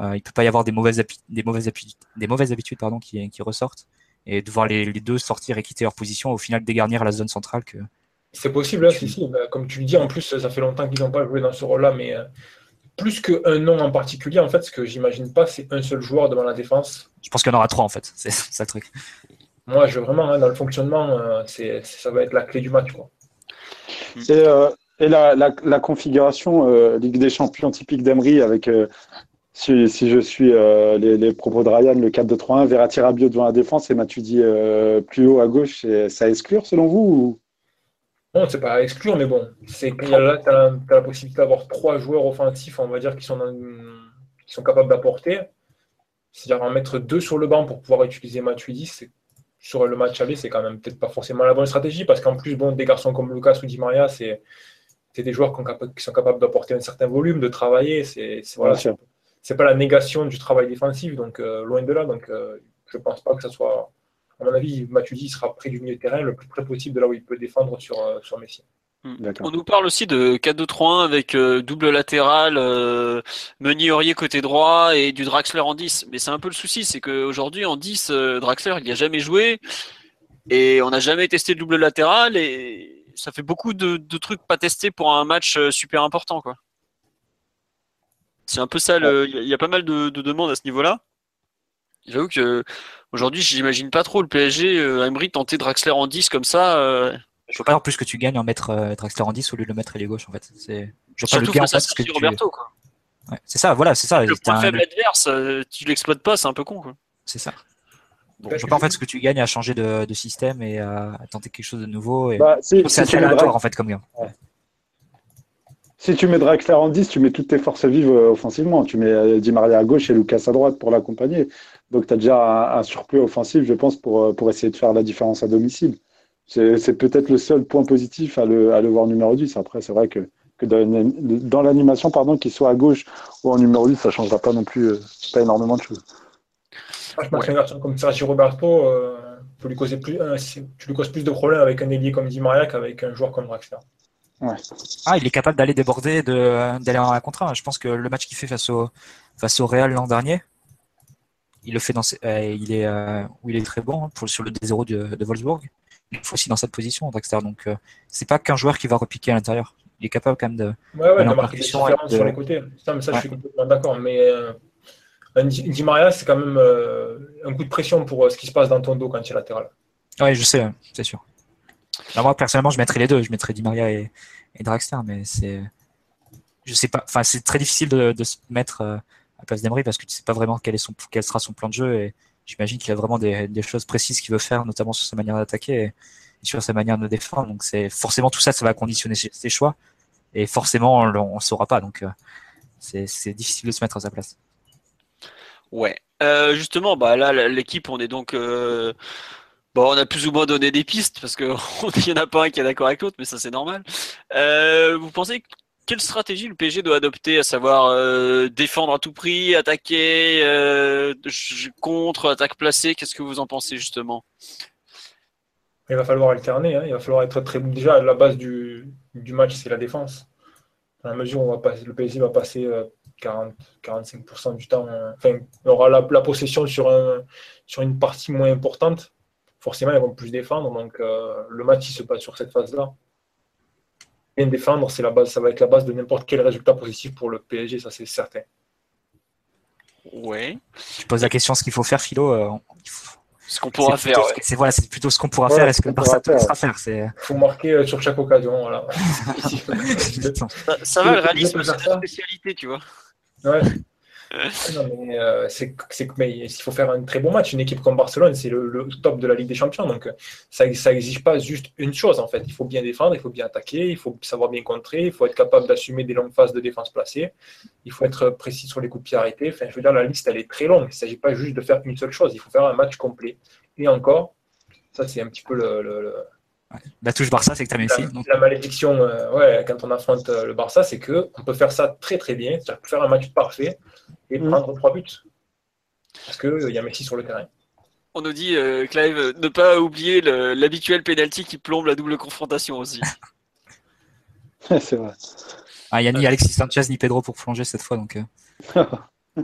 euh, il peut pas y avoir des mauvaises, des mauvaises, habitudes, des mauvaises habitudes pardon, qui, qui ressortent et de voir les, les, deux sortir et quitter leur position, au final dégarnir la zone centrale que. C'est possible, hein, si, si. Bah, comme tu le dis, en plus, ça fait longtemps qu'ils n'ont pas joué dans ce rôle-là, mais euh, plus qu'un nom en particulier, en fait, ce que j'imagine pas, c'est un seul joueur devant la défense. Je pense qu'il y en aura trois, en fait. C'est ça le truc. Moi, je vraiment, hein, dans le fonctionnement, euh, c'est, ça va être la clé du match. Quoi. Et, euh, et la, configuration euh, Ligue des Champions typique d'Emery avec, euh, si, je suis euh, les, propos de Ryan, le 4-2-3-1, Verratti Rabiot devant la défense et Matuidi plus haut à gauche, c'est à exclure selon vous ou... Non, c'est pas à exclure, mais bon, c'est tu as, la possibilité d'avoir trois joueurs offensifs, on va dire, qui sont, qui sont capables d'apporter. C'est-à-dire en mettre deux sur le banc pour pouvoir utiliser Matuidi, sur le match aller, c'est quand même peut-être pas forcément la bonne stratégie, parce qu'en plus, bon, des garçons comme Lucas ou Di Maria, c'est des joueurs qui sont capables d'apporter un certain volume, de travailler. C'est voilà, c'est pas la négation du travail défensif, donc euh, loin de là. Donc euh, je pense pas que ça soit à mon avis, Matuidi sera près du milieu de terrain le plus près possible de là où il peut défendre sur, euh, sur Messi. Hmm. On nous parle aussi de 4-2-3-1 avec euh, double latéral, euh, Meunier-Aurier côté droit et du Draxler en 10. Mais c'est un peu le souci, c'est qu'aujourd'hui en 10, euh, Draxler il n'y a jamais joué et on n'a jamais testé le double latéral et ça fait beaucoup de, de, trucs pas testés pour un match euh, super important. quoi. C'est un peu ça, il y, a pas mal de, de demandes à ce niveau-là. J'avoue que aujourd'hui, j'imagine pas trop le PSG, euh, Emery tenter Draxler en 10 comme ça. Euh... Je vois pas en plus que tu gagnes en mettre euh, Draxler en 10 au lieu de le mettre à gauche en fait. C'est je vois pas le gain ça que tu... Roberto quoi. Ouais, c'est ça, voilà, c'est ça. Le point un... faible adverse, euh, tu l'exploites pas, c'est un peu con quoi. C'est ça. Bon, je vois pas en fait ce que tu gagnes à changer de, de système et à, à, tenter quelque chose de nouveau. Et... Bah, c'est assez aléatoire en fait comme gain. Ouais. Si tu mets Draxler en 10, tu mets toutes tes forces vives euh, offensivement. Tu mets Di Maria à gauche et Lucas à droite pour l'accompagner. Donc, tu as déjà un, un, surplus offensif, je pense, pour, euh, pour essayer de faire la différence à domicile. C'est peut-être le seul point positif à le, à le voir numéro 10. Après, c'est vrai que, que dans l'animation, pardon, qu'il soit à gauche ou en numéro 10, ça ne changera pas non plus euh, pas énormément de choses. Je pense qu'un garçon comme Sergio Roberto, euh, peut lui causer plus, euh, tu lui causes plus de problèmes avec un ailier comme Di Maria qu'avec un joueur comme Draxler. Ouais. Ah, il est capable d'aller déborder, d'aller en un contre un. Je pense que le match qu'il fait face au, face au Real l'an dernier, il le fait dans, euh, il est, euh, où il est très bon hein, pour, sur le D0 de, de Wolfsburg. Il faut aussi dans cette position, Draxler. Donc, euh, c'est pas qu'un joueur qui va repiquer à l'intérieur. Il est capable quand même de. Ouais, ouais, de marquer des différences de... sur les côtés. Ça, mais ça ouais. je suis complètement d'accord. Mais euh, Di Maria, c'est quand même euh, un coup de pression pour ce qui se passe dans ton dos quand tu es latéral. Oui, je sais, c'est sûr. Alors moi, personnellement, je mettrais les deux. Je mettrais Di Maria et, et Draxler, mais c'est. Je sais pas. Enfin, c'est très difficile de, se mettre à la place d'Emery parce que tu sais pas vraiment quel, est son, quel sera son plan de jeu. Et j'imagine qu'il a vraiment des, choses précises qu'il veut faire, notamment sur sa manière d'attaquer et, sur sa manière de défendre. Donc, c'est forcément tout ça, ça va conditionner ses choix. Et forcément, on ne saura pas. Donc, euh, c'est difficile de se mettre à sa place. Ouais. Euh, justement, bah là, l'équipe, on est donc. Euh... Bon, on a plus ou moins donné des pistes parce qu'il n'y en a pas un qui est d'accord avec l'autre, mais ça c'est normal. Euh, vous pensez quelle stratégie le PSG doit adopter, à savoir défendre à tout prix, attaquer contre, attaque placée? Qu'est-ce que vous en pensez justement? Il va falloir alterner, hein. il va falloir être très déjà la base du, du match, c'est la défense. Dans la mesure où on va passer, le PSG va passer 40, 45% du temps, enfin, aura la, la, possession sur, un, sur une partie moins importante. Forcément, ils vont plus défendre, donc euh, le match il se passe sur cette phase-là bien défendre, c'est la base, ça va être la base de n'importe quel résultat positif pour le PSG, ça c'est certain. Ouais. Je pose la question ce qu'il faut faire, Philo. Euh, faut... Ce qu'on pourra faire. Ouais. C'est voilà, c'est plutôt ce qu'on pourra ouais, faire. Est-ce que le Barça te laissera faire Il faut marquer euh, sur chaque occasion. Voilà. ça, ça va, le réalisme, c'est ta spécialité, tu vois. Ouais. Euh, c'est, c'est, mais il faut faire un très bon match. Une équipe comme Barcelone, c'est le, le top de la Ligue des Champions. Donc, euh, ça ça exige pas juste une chose, en fait. Il faut bien défendre, il faut bien attaquer, il faut savoir bien contrer, il faut être capable d'assumer des longues phases de défense placées, il faut être précis sur les coups de pied arrêtés. Enfin, je veux dire, la liste, elle est très longue. Il ne s'agit pas juste de faire une seule chose. Il faut faire un match complet. Et encore, ça, c'est un petit peu le, le- le- La touche Barça, c'est que tu as Messi. la, donc- la malédiction, euh, ouais, quand on affronte euh, le Barça, c'est que on peut faire ça très très bien, c'est-à-dire faire un match parfait et Mhm. prendre trois buts. Parce qu'il y a Messi sur le terrain. On nous dit, euh, Clive, euh, ne pas oublier l'habituel penalty qui plombe la double confrontation aussi. c'est vrai. Ah, il n'y a ni Alexis Sanchez ni Pedro pour plonger cette fois. Donc, euh,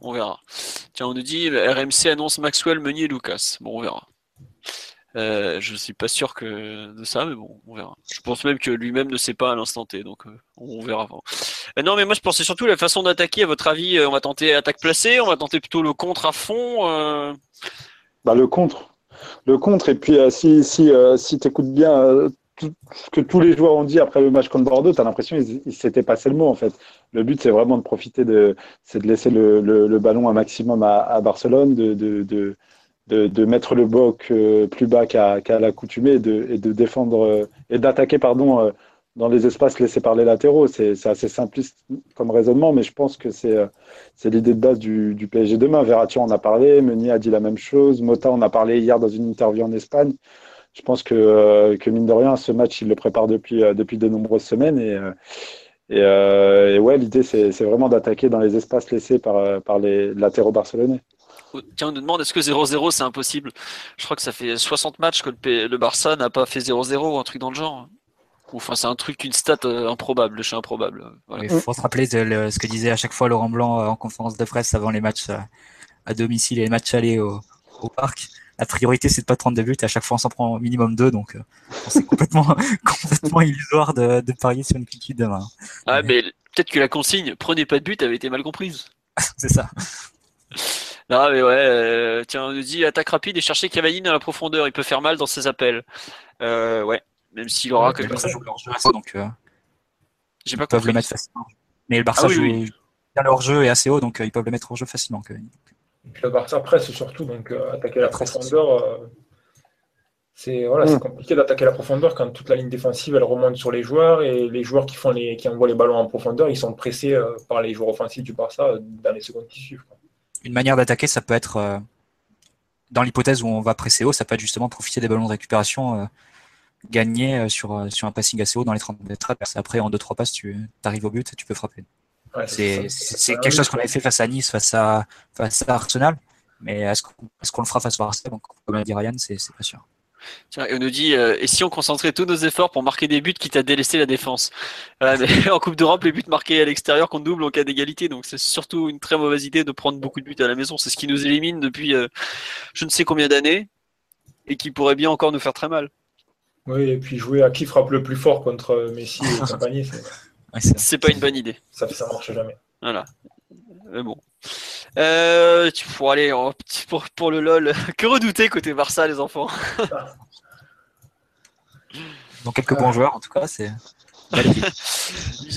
On verra. Tiens, on nous dit, RMC annonce Maxwell, Meunier et Lucas. Bon, on verra. Euh, je suis pas sûr de ça, mais bon, on verra. Je pense même que lui-même ne sait pas à l'instant T, donc euh, on verra. avant. Euh, non, mais moi je pensais surtout la façon d'attaquer. À votre avis, on va tenter attaque placée, on va tenter plutôt le contre à fond. Bah, le contre. Le contre. Et puis, si, si, si tu écoutes bien ce que tous les joueurs ont dit après le match contre Bordeaux, tu as l'impression qu'ils ils s'étaient passé le mot, en fait. Le but, c'est vraiment de profiter de. C'est de laisser le, ballon un maximum à, Barcelone, de, de, de, mettre le bloc euh, plus bas qu'à qu'à l'accoutumée et de, et de défendre. euh, et d'attaquer, pardon. euh, dans les espaces laissés par les latéraux, c'est assez simpliste comme raisonnement, mais je pense que c'est l'idée de base du, du PSG demain. Verratti en a parlé, Meunier a dit la même chose, Mota en a parlé hier dans une interview en Espagne. Je pense que, que mine de rien, ce match, il le prépare depuis, depuis de nombreuses semaines. Et, et, ouais, l'idée, c'est vraiment d'attaquer dans les espaces laissés par, par les latéraux barcelonais. Tiens, on nous demande est-ce que 0-0 c'est impossible? Je crois que ça fait 60 matchs que le, P- le Barça n'a pas fait 0-0 ou un truc dans le genre. Enfin, c'est un truc, une stat euh, improbable, chez improbable. Voilà. Il faut se rappeler de le- ce que disait à chaque fois Laurent Blanc euh, en conférence de presse avant les matchs euh, à domicile et les matchs allés au, au parc. La priorité, c'est de pas prendre de buts. Et à chaque fois, on s'en prend au minimum deux. Donc, c'est complètement, complètement illusoire de, de parier sur une quitte demain. Ah, mais peut-être que la consigne prenez pas de but avait été mal comprise. c'est ça. Non, mais ouais, euh, tiens, on nous dit attaque rapide et chercher Cavani dans la profondeur. Il peut faire mal dans ses appels. Euh, ouais, même s'il aura Ouais, que Le Barça joue leur jeu assez, donc euh, J'ai pas ils peuvent compris. le mettre facilement. Mais le Barça Ah oui, joue oui. bien leur jeu est assez haut, donc euh, ils peuvent le mettre hors jeu facilement. que- Et puis le Barça presse surtout, donc euh, attaquer la profondeur, euh, c'est voilà, c'est Mm. compliqué d'attaquer la profondeur quand toute la ligne défensive elle remonte sur les joueurs et les joueurs qui font les qui envoient les ballons en profondeur, ils sont pressés euh, par les joueurs offensifs du Barça euh, dans les secondes qui suivent. quoi. Une manière d'attaquer, ça peut être, euh, dans l'hypothèse où on va presser haut, ça peut être justement profiter des ballons de récupération euh, gagnés euh, sur, euh, sur un passing assez haut dans les 30 mètres. Après, en 2-3 passes, tu arrives au but et tu peux frapper. Ouais, C'est quelque chose qu'on avait fait face à Nice, face à, face à Arsenal. Mais est-ce qu'on le fera face à Arsenal Donc, Comme l'a dit Ryan, c'est pas sûr. Tiens, et on nous dit euh, et si on concentrait tous nos efforts pour marquer des buts quitte à délaisser la défense Voilà, mais En Coupe d'Europe, les buts marqués à l'extérieur comptent double en cas d'égalité, donc c'est surtout une très mauvaise idée de prendre beaucoup de buts à la maison. C'est ce qui nous élimine depuis euh, je ne sais combien d'années et qui pourrait bien encore nous faire très mal. Oui, et puis jouer à qui frappe le plus fort contre euh, Messi et compagnie, c'est- Ouais, c'est- C'est pas une bonne idée. ça ça marche jamais. Voilà. Mais bon. Euh, tu- pour aller en- pour, pour le LOL, que redouter côté Barça, les enfants? Donc quelques bons joueurs, en tout cas, c'est.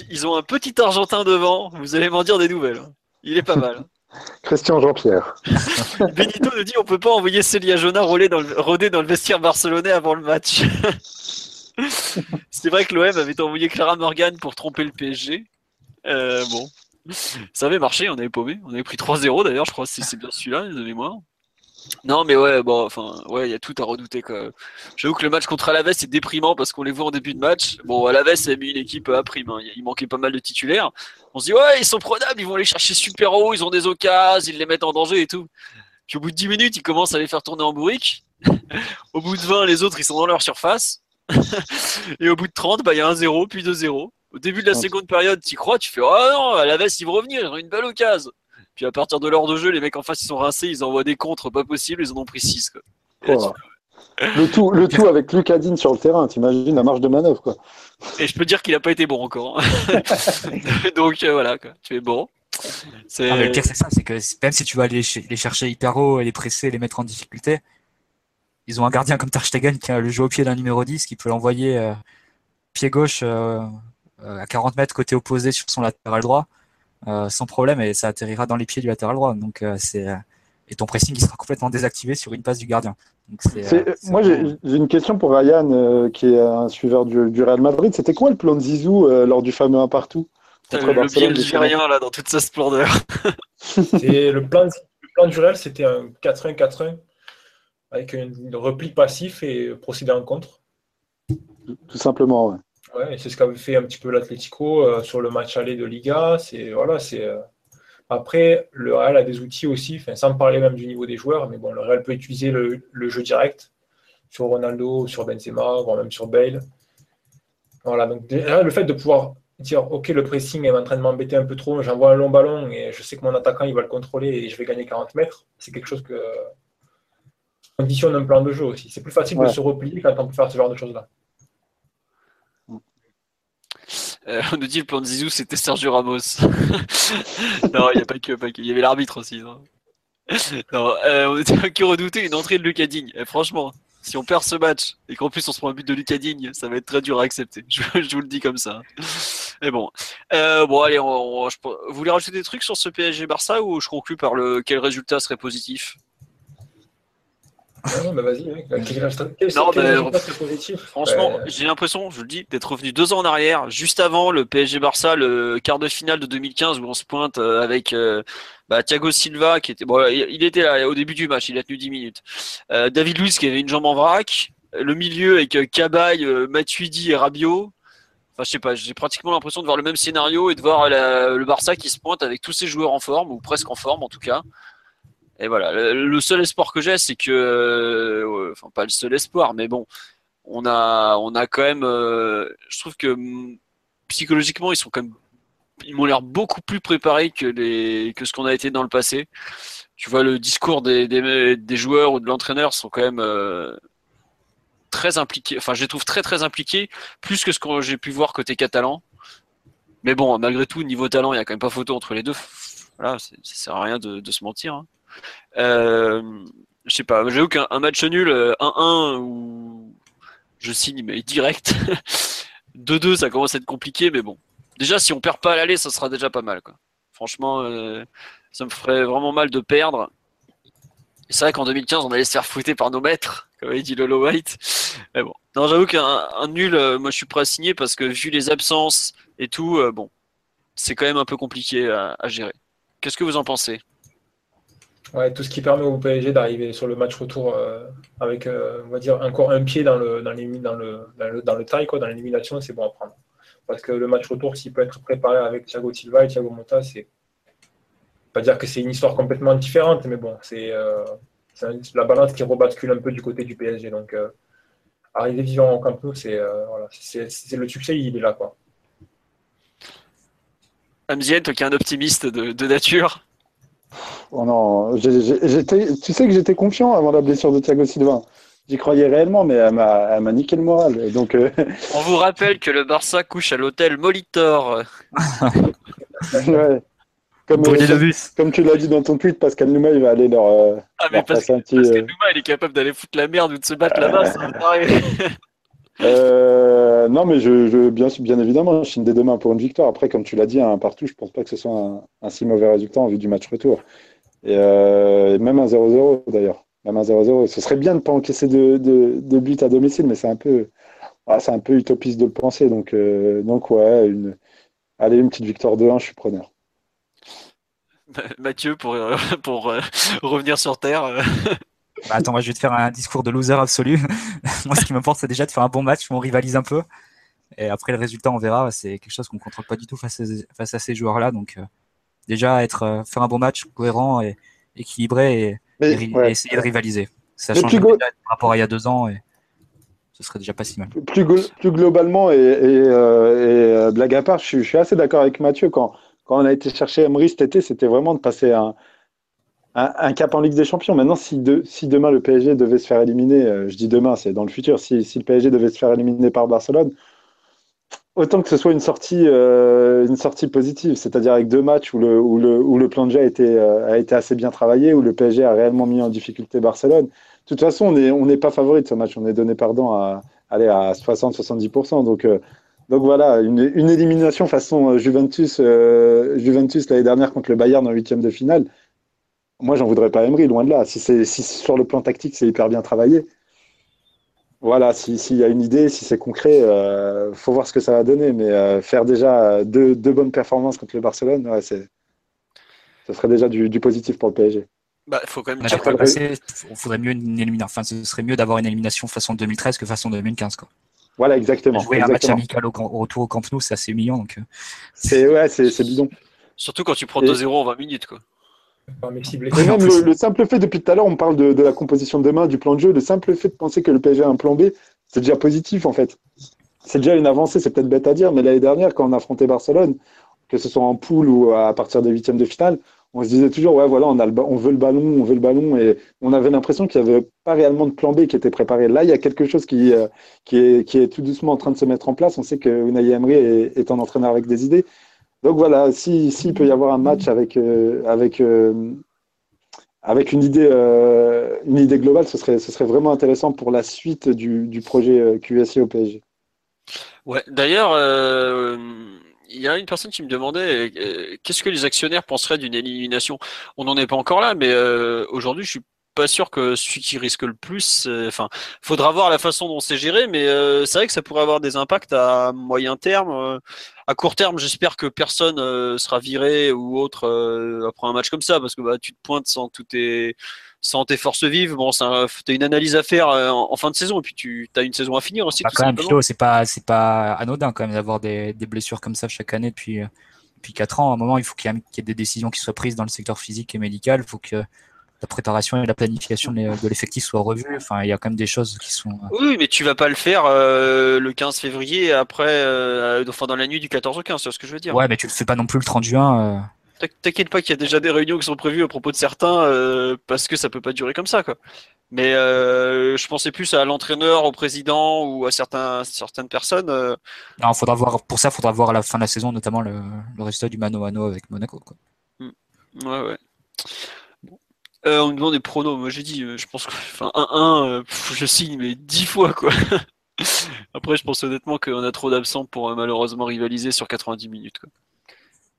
Ils- ont un petit Argentin devant, vous allez m'en dire des nouvelles. hein. Il est pas mal. Christian Jean-Pierre. Benito nous dit on peut pas envoyer Celia Jona rôder dans le, rôder dans le vestiaire barcelonais avant le match. C'est vrai que l'OM avait envoyé Clara Morgan pour tromper le PSG. Euh, bon, ça avait marché, on avait paumé. On avait pris 3-0 d'ailleurs, je crois que c'est c'est bien celui-là de mémoire. Non mais ouais, bon, enfin, ouais, il y a tout à redouter. J'avoue que le match contre Alaves est déprimant parce qu'on les voit en début de match. Bon, Alaves a mis une équipe à prime, hein. il manquait pas mal de titulaires. On se dit ouais, ils sont prenables, ils vont les chercher super haut, ils ont des occasions, ils les mettent en danger et tout. Puis au bout de 10 minutes, ils commencent à les faire tourner en bourrique. au bout de 20, les autres, ils sont dans leur surface. et au bout de 30, bah, il y a un 0, puis 2-0. Au début de la seconde période, tu crois, tu fais Ah non, à la veste, ils vont revenir, ils ont une belle occasion. Puis à partir de l'heure de jeu, les mecs en face, ils sont rincés, ils envoient des contres pas possibles, ils en ont pris 6. Quoi. Et, là, tu Oh. Le tout, le tout avec Lucas Digne sur le terrain, t'imagines la marge de manœuvre, quoi. Et je peux dire qu'il a pas été bon encore. hein. Donc euh, voilà, quoi. tu es bon. Ah, le pire, c'est ça, c'est que même si tu vas aller ch- les chercher hyper haut et les presser, les mettre en difficulté, ils ont un gardien comme Ter Stegen qui a le jeu au pied d'un numéro 10 qui peut l'envoyer euh, pied gauche euh, à 40 mètres côté opposé sur son latéral droit. sans problème et ça atterrira dans les pieds du latéral droit. Donc c'est et ton pressing qui sera complètement désactivé sur une passe du gardien. moi, j'ai une question pour Ryan, qui est un suiveur du, Real Madrid. C'était quoi le plan de Zizou lors du fameux 1 partout Le pied rien là dans toute sa splendeur. le plan, le plan du Real, c'était un 4-1-4-1 avec un repli passif et procéder en contre. Tout simplement, ouais. Ouais, c'est ce qu'avait fait un petit peu l'Atlético euh, sur le match aller de Liga. C'est voilà, c'est euh, après le Real a des outils aussi, sans parler même du niveau des joueurs, mais bon, le Real peut utiliser le, jeu direct sur Ronaldo, sur Benzema, voire même sur Bale. Voilà, donc le fait de pouvoir dire ok le pressing est en train de m'embêter un peu trop, j'envoie un long ballon et je sais que mon attaquant il va le contrôler et je vais gagner 40 mètres, c'est quelque chose que conditionne un plan de jeu aussi. C'est plus facile de se replier quand on peut faire ce genre de choses là. Euh, on nous dit le plan de Zizou, c'était Sergio Ramos. non, il n'y a pas que, Il y avait l'arbitre aussi. Non, euh, on était qui redoutait une entrée de Lucas Digne. Eh, franchement, si on perd ce match et qu'en plus on se prend un but de Lucas Digne, ça va être très dur à accepter. Je, vous le dis comme ça. Mais bon, euh, bon allez, vous voulez rajouter des trucs sur ce PSG Barça ou je conclue par le quel résultat serait positif? Non, mais vas-y, Franchement, j'ai l'impression, je le dis, d'être revenu deux ans en arrière, juste avant le PSG Barça, le quart de finale de 2015 où on se pointe euh, avec euh, bah, Thiago Silva qui était, bon, il était là au début du match, il a tenu 10 minutes. Euh, David Luiz qui avait une jambe en vrac, le milieu avec Cabaye, Matuidi et Rabiot. Enfin, je sais pas, j'ai pratiquement l'impression de voir le même scénario et de voir le Barça qui se pointe avec tous ses joueurs en forme ou presque en forme en tout cas. Et voilà, le, seul espoir que j'ai, c'est que, euh, enfin pas le seul espoir, mais bon, on a, on a quand même, euh, je trouve que mm, psychologiquement, ils sont quand même, ils m'ont l'air beaucoup plus préparés que les, que ce qu'on a été dans le passé. Tu vois, le discours des, des, joueurs ou de l'entraîneur sont quand même euh, très impliqués. Enfin, je les trouve très très impliqués, plus que ce que j'ai pu voir côté catalan. Mais bon, malgré tout, niveau talent, il n'y a quand même pas photo entre les deux. Voilà, ça sert à rien de, se mentir. Hein. Euh, je sais pas, j'avoue qu'un match nul 1-1 euh, où je signe mais direct 2-2 ça commence à être compliqué mais bon. Déjà si on perd pas à l'aller ça sera déjà pas mal. Franchement euh, ça me ferait vraiment mal de perdre. c'est vrai qu'en 2015 on allait se faire fouetter par nos maîtres comme a dit Lolo White. Mais bon. Non j'avoue qu'un nul moi je suis prêt à signer parce que vu les absences et tout bon c'est quand même un peu compliqué à gérer. Qu'est-ce que vous en pensez? Ouais, tout ce qui permet au PSG d'arriver sur le match retour euh, avec, euh, on va dire, encore un pied dans le, dans, dans le, dans le, dans le taille, quoi, dans l'élimination, c'est bon à prendre. Parce que le match retour, s'il peut être préparé avec Thiago Silva et Thiago Monta, c'est pas dire que c'est une histoire complètement différente, mais bon, c'est euh, la balance qui rebascule un peu du côté du PSG. Donc, arriver vivant en Camp Nou, c'est le succès, il est là, quoi. Amzien, toi qui es un optimiste de nature, Oh non, tu sais que j'étais confiant avant la blessure de Thiago Silva. J'y croyais réellement, mais elle m'a niqué le moral. donc, euh, On vous rappelle que le Barça couche à l'hôtel Molitor. ouais. Comme, euh, comme tu l'as dit dans ton tweet, Pascal Nouma, il va aller leur. Euh, ah, mais Pascal, Pascal Nouma, il est capable d'aller foutre la merde ou de se battre là-bas, Euh, non, mais je, bien, bien évidemment, je signe des demain pour une victoire. Après, comme tu l'as dit, un partout, je pense pas que ce soit un, si mauvais résultat en vue du match retour. Et, euh, même un 0-0 d'ailleurs. Même un 0-0. Ce serait bien de ne pas encaisser de, de, but à domicile, mais c'est un peu, c'est un peu utopiste de le penser. Donc, euh, donc ouais, une, allez, une petite victoire de 1, je suis preneur. Mathieu, pour, pour revenir sur terre. Bah, attends, moi je vais te faire un discours de loser absolu. moi, ce qui m'importe, c'est déjà de faire un bon match, on rivalise un peu. Et après, le résultat, on verra. C'est quelque chose qu'on ne contrôle pas du tout face à, face à ces joueurs-là. Donc, euh, déjà, être, euh, faire un bon match cohérent et équilibré et, essayer de rivaliser. Ça change par rapport à il y a deux ans et ce serait déjà pas si mal. Plus, plus globalement, et, euh, blague à part, je, suis assez d'accord avec Mathieu. Quand, quand on a été chercher Emery cet été, c'était vraiment de passer un, un, cap en Ligue des Champions. Maintenant, si, si, demain le PSG devait se faire éliminer, euh, je dis demain, c'est dans le futur, si, le PSG devait se faire éliminer par Barcelone, autant que ce soit une sortie, euh, une sortie positive, c'est-à-dire avec deux matchs où le, plan de jeu a été, euh, a été assez bien travaillé, où le PSG a réellement mis en difficulté Barcelone. De toute façon, on n'est pas favori de ce match, on est donné pardon à, à 60-70%. Donc, Donc voilà, une, élimination façon Juventus, Juventus l'année dernière contre le Bayern en huitième de finale. Moi, j'en voudrais pas Emery, loin de là. Si, si sur le plan tactique, c'est hyper bien travaillé. Voilà, s'il y a une idée, si c'est concret, il euh, faut voir ce que ça va donner. Mais euh, faire déjà deux, bonnes performances contre le Barcelone, ouais, ce serait déjà du, positif pour le PSG. Bah, faut quand même il faudrait mieux une élimination. Enfin, ce serait mieux d'avoir une élimination façon 2013 que façon 2015. Quoi. Voilà, exactement. Jouer un match amical au, retour au Camp Nou, c'est assez mignon. Donc... Euh. C'est ouais, c'est bidon. Surtout quand tu prends 2-0 en 20 minutes. Quoi. Et même le, simple fait, depuis tout à l'heure, on parle de, la composition de demain, du plan de jeu, le simple fait de penser que le PSG a un plan B, c'est déjà positif en fait. C'est déjà une avancée, c'est peut-être bête à dire, mais l'année dernière, quand on a affronté Barcelone, que ce soit en poule ou à partir des huitièmes de finale, on se disait toujours, ouais, voilà, on, a on veut le ballon, on veut le ballon, et on avait l'impression qu'il n'y avait pas réellement de plan B qui était préparé. Là, il y a quelque chose qui, euh, qui, est, qui est tout doucement en train de se mettre en place. On sait que Unai Emery est, est un entraîneur avec des idées. Donc voilà, s'il si, peut y avoir un match avec, euh, avec, euh, avec une, idée, euh, une idée globale, ce serait, ce serait vraiment intéressant pour la suite du, du projet QSI au PSG. Ouais, d'ailleurs, il y a une personne qui me demandait qu'est-ce que les actionnaires penseraient d'une élimination? On n'en est pas encore là, mais aujourd'hui, je suis pas sûr que celui qui risque le plus. Enfin, faudra voir la façon dont c'est géré, mais c'est vrai que ça pourrait avoir des impacts à moyen terme à court terme, j'espère que personne euh, sera viré ou autre euh, après un match comme ça, parce que bah, tu te pointes sans, tout tes, sans tes forces vives. Bon, as une analyse à faire euh, en, fin de saison, et puis tu as une saison à finir aussi. Bah, quand même, c'est pas, pas anodin quand même d'avoir des, blessures comme ça chaque année depuis, depuis 4 ans. À un moment, il faut qu'il y, ait des décisions qui soient prises dans le secteur physique et médical. Il faut que la préparation et la planification de l'effectif soient revues. Enfin, il y a quand même des choses qui sont. Euh, oui, mais tu vas pas le faire euh, le 15 février après, euh, enfin dans la nuit du 14 au 15, c'est ce que je veux dire. Ouais, mais tu le fais pas non plus le 30 juin. T'inquiète pas qu'il y a déjà des réunions qui sont prévues à propos de certains parce que ça peut pas durer comme ça, quoi. Mais je pensais plus à l'entraîneur, au président ou à certains, certaines personnes. Non, faudra voir. Pour ça, il faudra voir à la fin de la saison, notamment le, résultat du mano mano avec Monaco. Quoi. Hmm. Ouais, ouais. Euh, on me demande des pronos. Moi, j'ai dit, euh, je pense que, enfin, 1-1, euh, je signe, mais 10 fois, quoi. Après, je pense honnêtement qu'on a trop d'absents pour malheureusement rivaliser sur 90 minutes, quoi.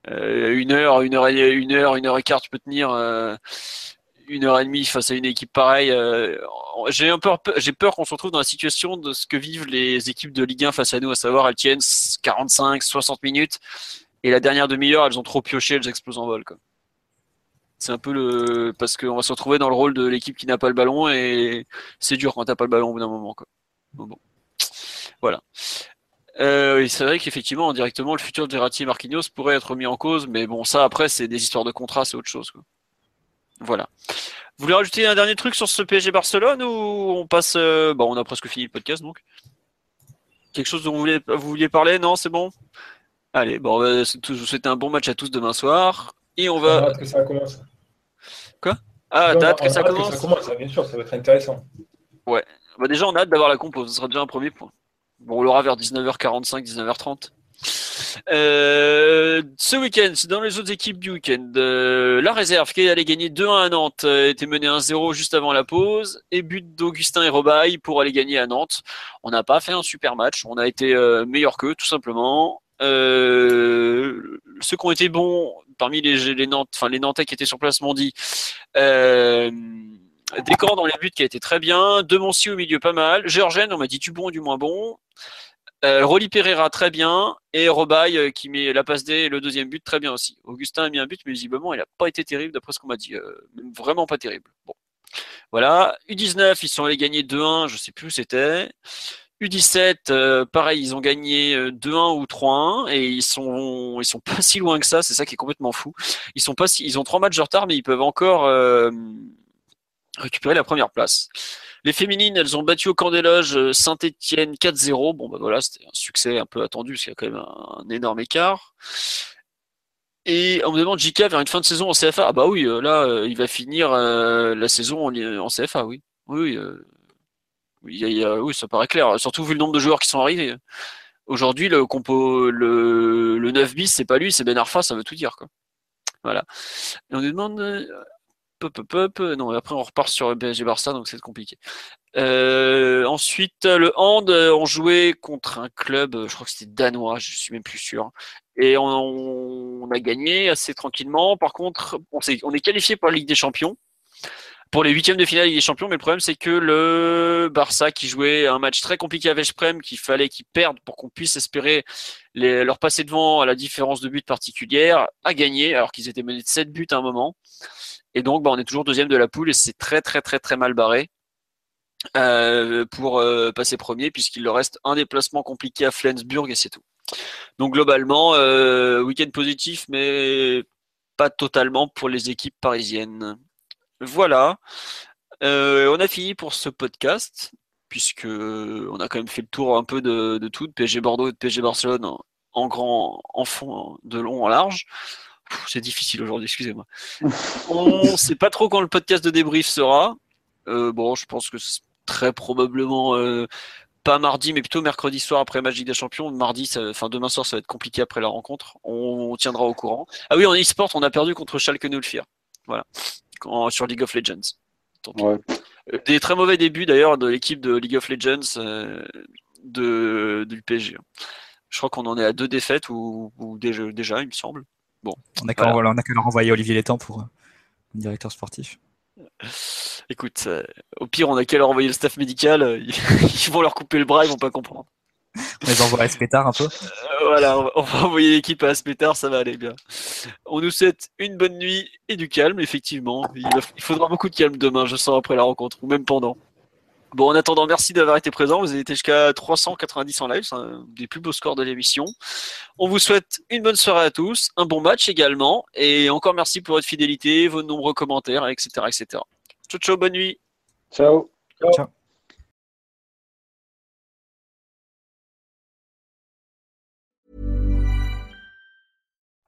une heure, une heure, et, une heure, une heure et quart, tu peux tenir une heure et demie face à une équipe pareille. j'ai un peur, j'ai peur qu'on se retrouve dans la situation de ce que vivent les équipes de Ligue 1 face à nous, à savoir elles tiennent 45, 60 minutes et la dernière demi-heure, elles ont trop pioché, elles explosent en vol. Quoi. C'est un peu le parce qu'on va se retrouver dans le rôle de l'équipe qui n'a pas le ballon et c'est dur quand t'as pas le ballon au bout d'un moment. Quoi. Bon, Voilà. Euh, c'est vrai qu'effectivement, indirectement, le futur de Verratti et Marquinhos pourrait être mis en cause, mais bon, ça après, c'est des histoires de contrat, c'est autre chose. Quoi. Voilà. Vous voulez rajouter un dernier truc sur ce PSG Barcelone ou on passe euh, Bon, on a presque fini le podcast donc. Quelque chose dont vous vouliez, vous vouliez parler? Non, c'est bon? Allez, bon, bah, je vous souhaite un bon match à tous demain soir. Et on va. que ça commence. Ah, t'as hâte que ça commence ça commence, bien sûr, ça va être intéressant. Ouais. Bah déjà, on a hâte d'avoir la compo, ce sera déjà un premier point. Bon, on l'aura vers 19h45, 19h30. Euh, ce week-end, dans les autres équipes du week-end, euh, la réserve qui allait gagner 2-1 à Nantes euh, était menée 1-0 juste avant la pause et but d'Augustin et Robaille pour aller gagner à Nantes. On n'a pas fait un super match, on a été meilleur qu'eux tout simplement. ceux qui ont été bons, parmi les, Nantes, enfin, les Nantais qui étaient sur place m'ont dit euh, Décor dans les buts qui a été très bien, De Moncy au milieu pas mal, Georgen on m'a dit du bon du moins bon, euh, Rolly Pereira très bien et Robaille euh, qui met la passe D et le deuxième but très bien aussi. Augustin a mis un but mais visiblement il n'a pas été terrible d'après ce qu'on m'a dit, euh, vraiment pas terrible. Bon. Voilà, U19 ils sont allés gagner 2-1, je sais plus où c'était. U17, euh, pareil, ils ont gagné 2-1 euh, ou 3-1 et ils sont ils sont pas si loin que ça, c'est ça qui est complètement fou. Ils sont pas ils ont trois matchs de retard mais ils peuvent encore euh, récupérer la première place. Les féminines, elles ont battu au camp des loges Saint-Etienne 4-0. Bon bah voilà, c'était un succès un peu attendu parce qu'il y a quand même un, énorme écart. Et on me demande JK vers une fin de saison en CFA. Ah bah oui, là il va finir la saison en, CFA, oui. Oui, oui, ça paraît clair. Surtout vu le nombre de joueurs qui sont arrivés. Aujourd'hui, le compo, le, le 9 bis, c'est pas lui, c'est Ben Arfa, ça veut tout dire. Voilà. On nous demande. Pop, pop, pop. Non, après on repart sur PSG Barça, donc c'est compliqué. Euh, ensuite, le hand, euh, on jouait contre un club, euh, je crois que c'était danois, je suis même plus sûr. Et on, on a gagné assez tranquillement. Par contre, on, est, on est qualifié pour la Ligue des Champions, pour les huitièmes de finale Ligue des Champions. Mais le problème, c'est que le Barça, qui jouait un match très compliqué avec Sprem, qu'il fallait qu'ils perdent pour qu'on puisse espérer leur passer devant à la différence de but particulière, a gagné alors qu'ils étaient menés de 7 buts à un moment. Et donc, bah, on est toujours deuxième de la poule et c'est très très très très mal barré. Euh, pour euh, passer premier, puisqu'il leur reste un déplacement compliqué à Flensburg et c'est tout. Donc globalement, euh, week-end positif, mais pas totalement pour les équipes parisiennes. Voilà, on a fini pour ce podcast, puisque on a quand même fait le tour un peu de, tout, de PSG Bordeaux et de PSG Barcelone en, grand, en fond, de long en large. C'est difficile aujourd'hui, excusez-moi. on ne sait pas trop quand le podcast de débrief sera. bon, je pense que très probablement euh, pas mardi, mais plutôt mercredi soir après Magic des Champions. Mardi, enfin demain soir, ça va être compliqué après la rencontre. On, tiendra au courant. Ah oui, en e-sport, on a perdu contre Schalke 04. Voilà, sur League of Legends. Euh, des très mauvais débuts d'ailleurs de l'équipe de League of Legends euh, de, du PSG. Je crois qu'on en est à deux défaites ou, déjà, déjà, il me semble. Bon. On a qu'à voilà. leur envoyer Olivier Létang pour directeur sportif. Écoute, euh, au pire, on a qu'à leur envoyer le staff médical. Euh, ils vont leur couper le bras, ils vont pas comprendre. On les envoie à Aspetar un peu. Euh, voilà, on va envoyer l'équipe à Aspetar, ça va aller bien. On nous souhaite une bonne nuit et du calme, effectivement. Il, faudra beaucoup de calme demain, je sens, après la rencontre, ou même pendant. Bon, en attendant, merci d'avoir été présent. Vous avez été jusqu'à 390 en live, c'est un des plus beaux scores de l'émission. On vous souhaite une bonne soirée à tous, un bon match également, et encore merci pour votre fidélité, vos nombreux commentaires, etc., etc. Ciao, ciao, bonne nuit. Ciao. Ciao.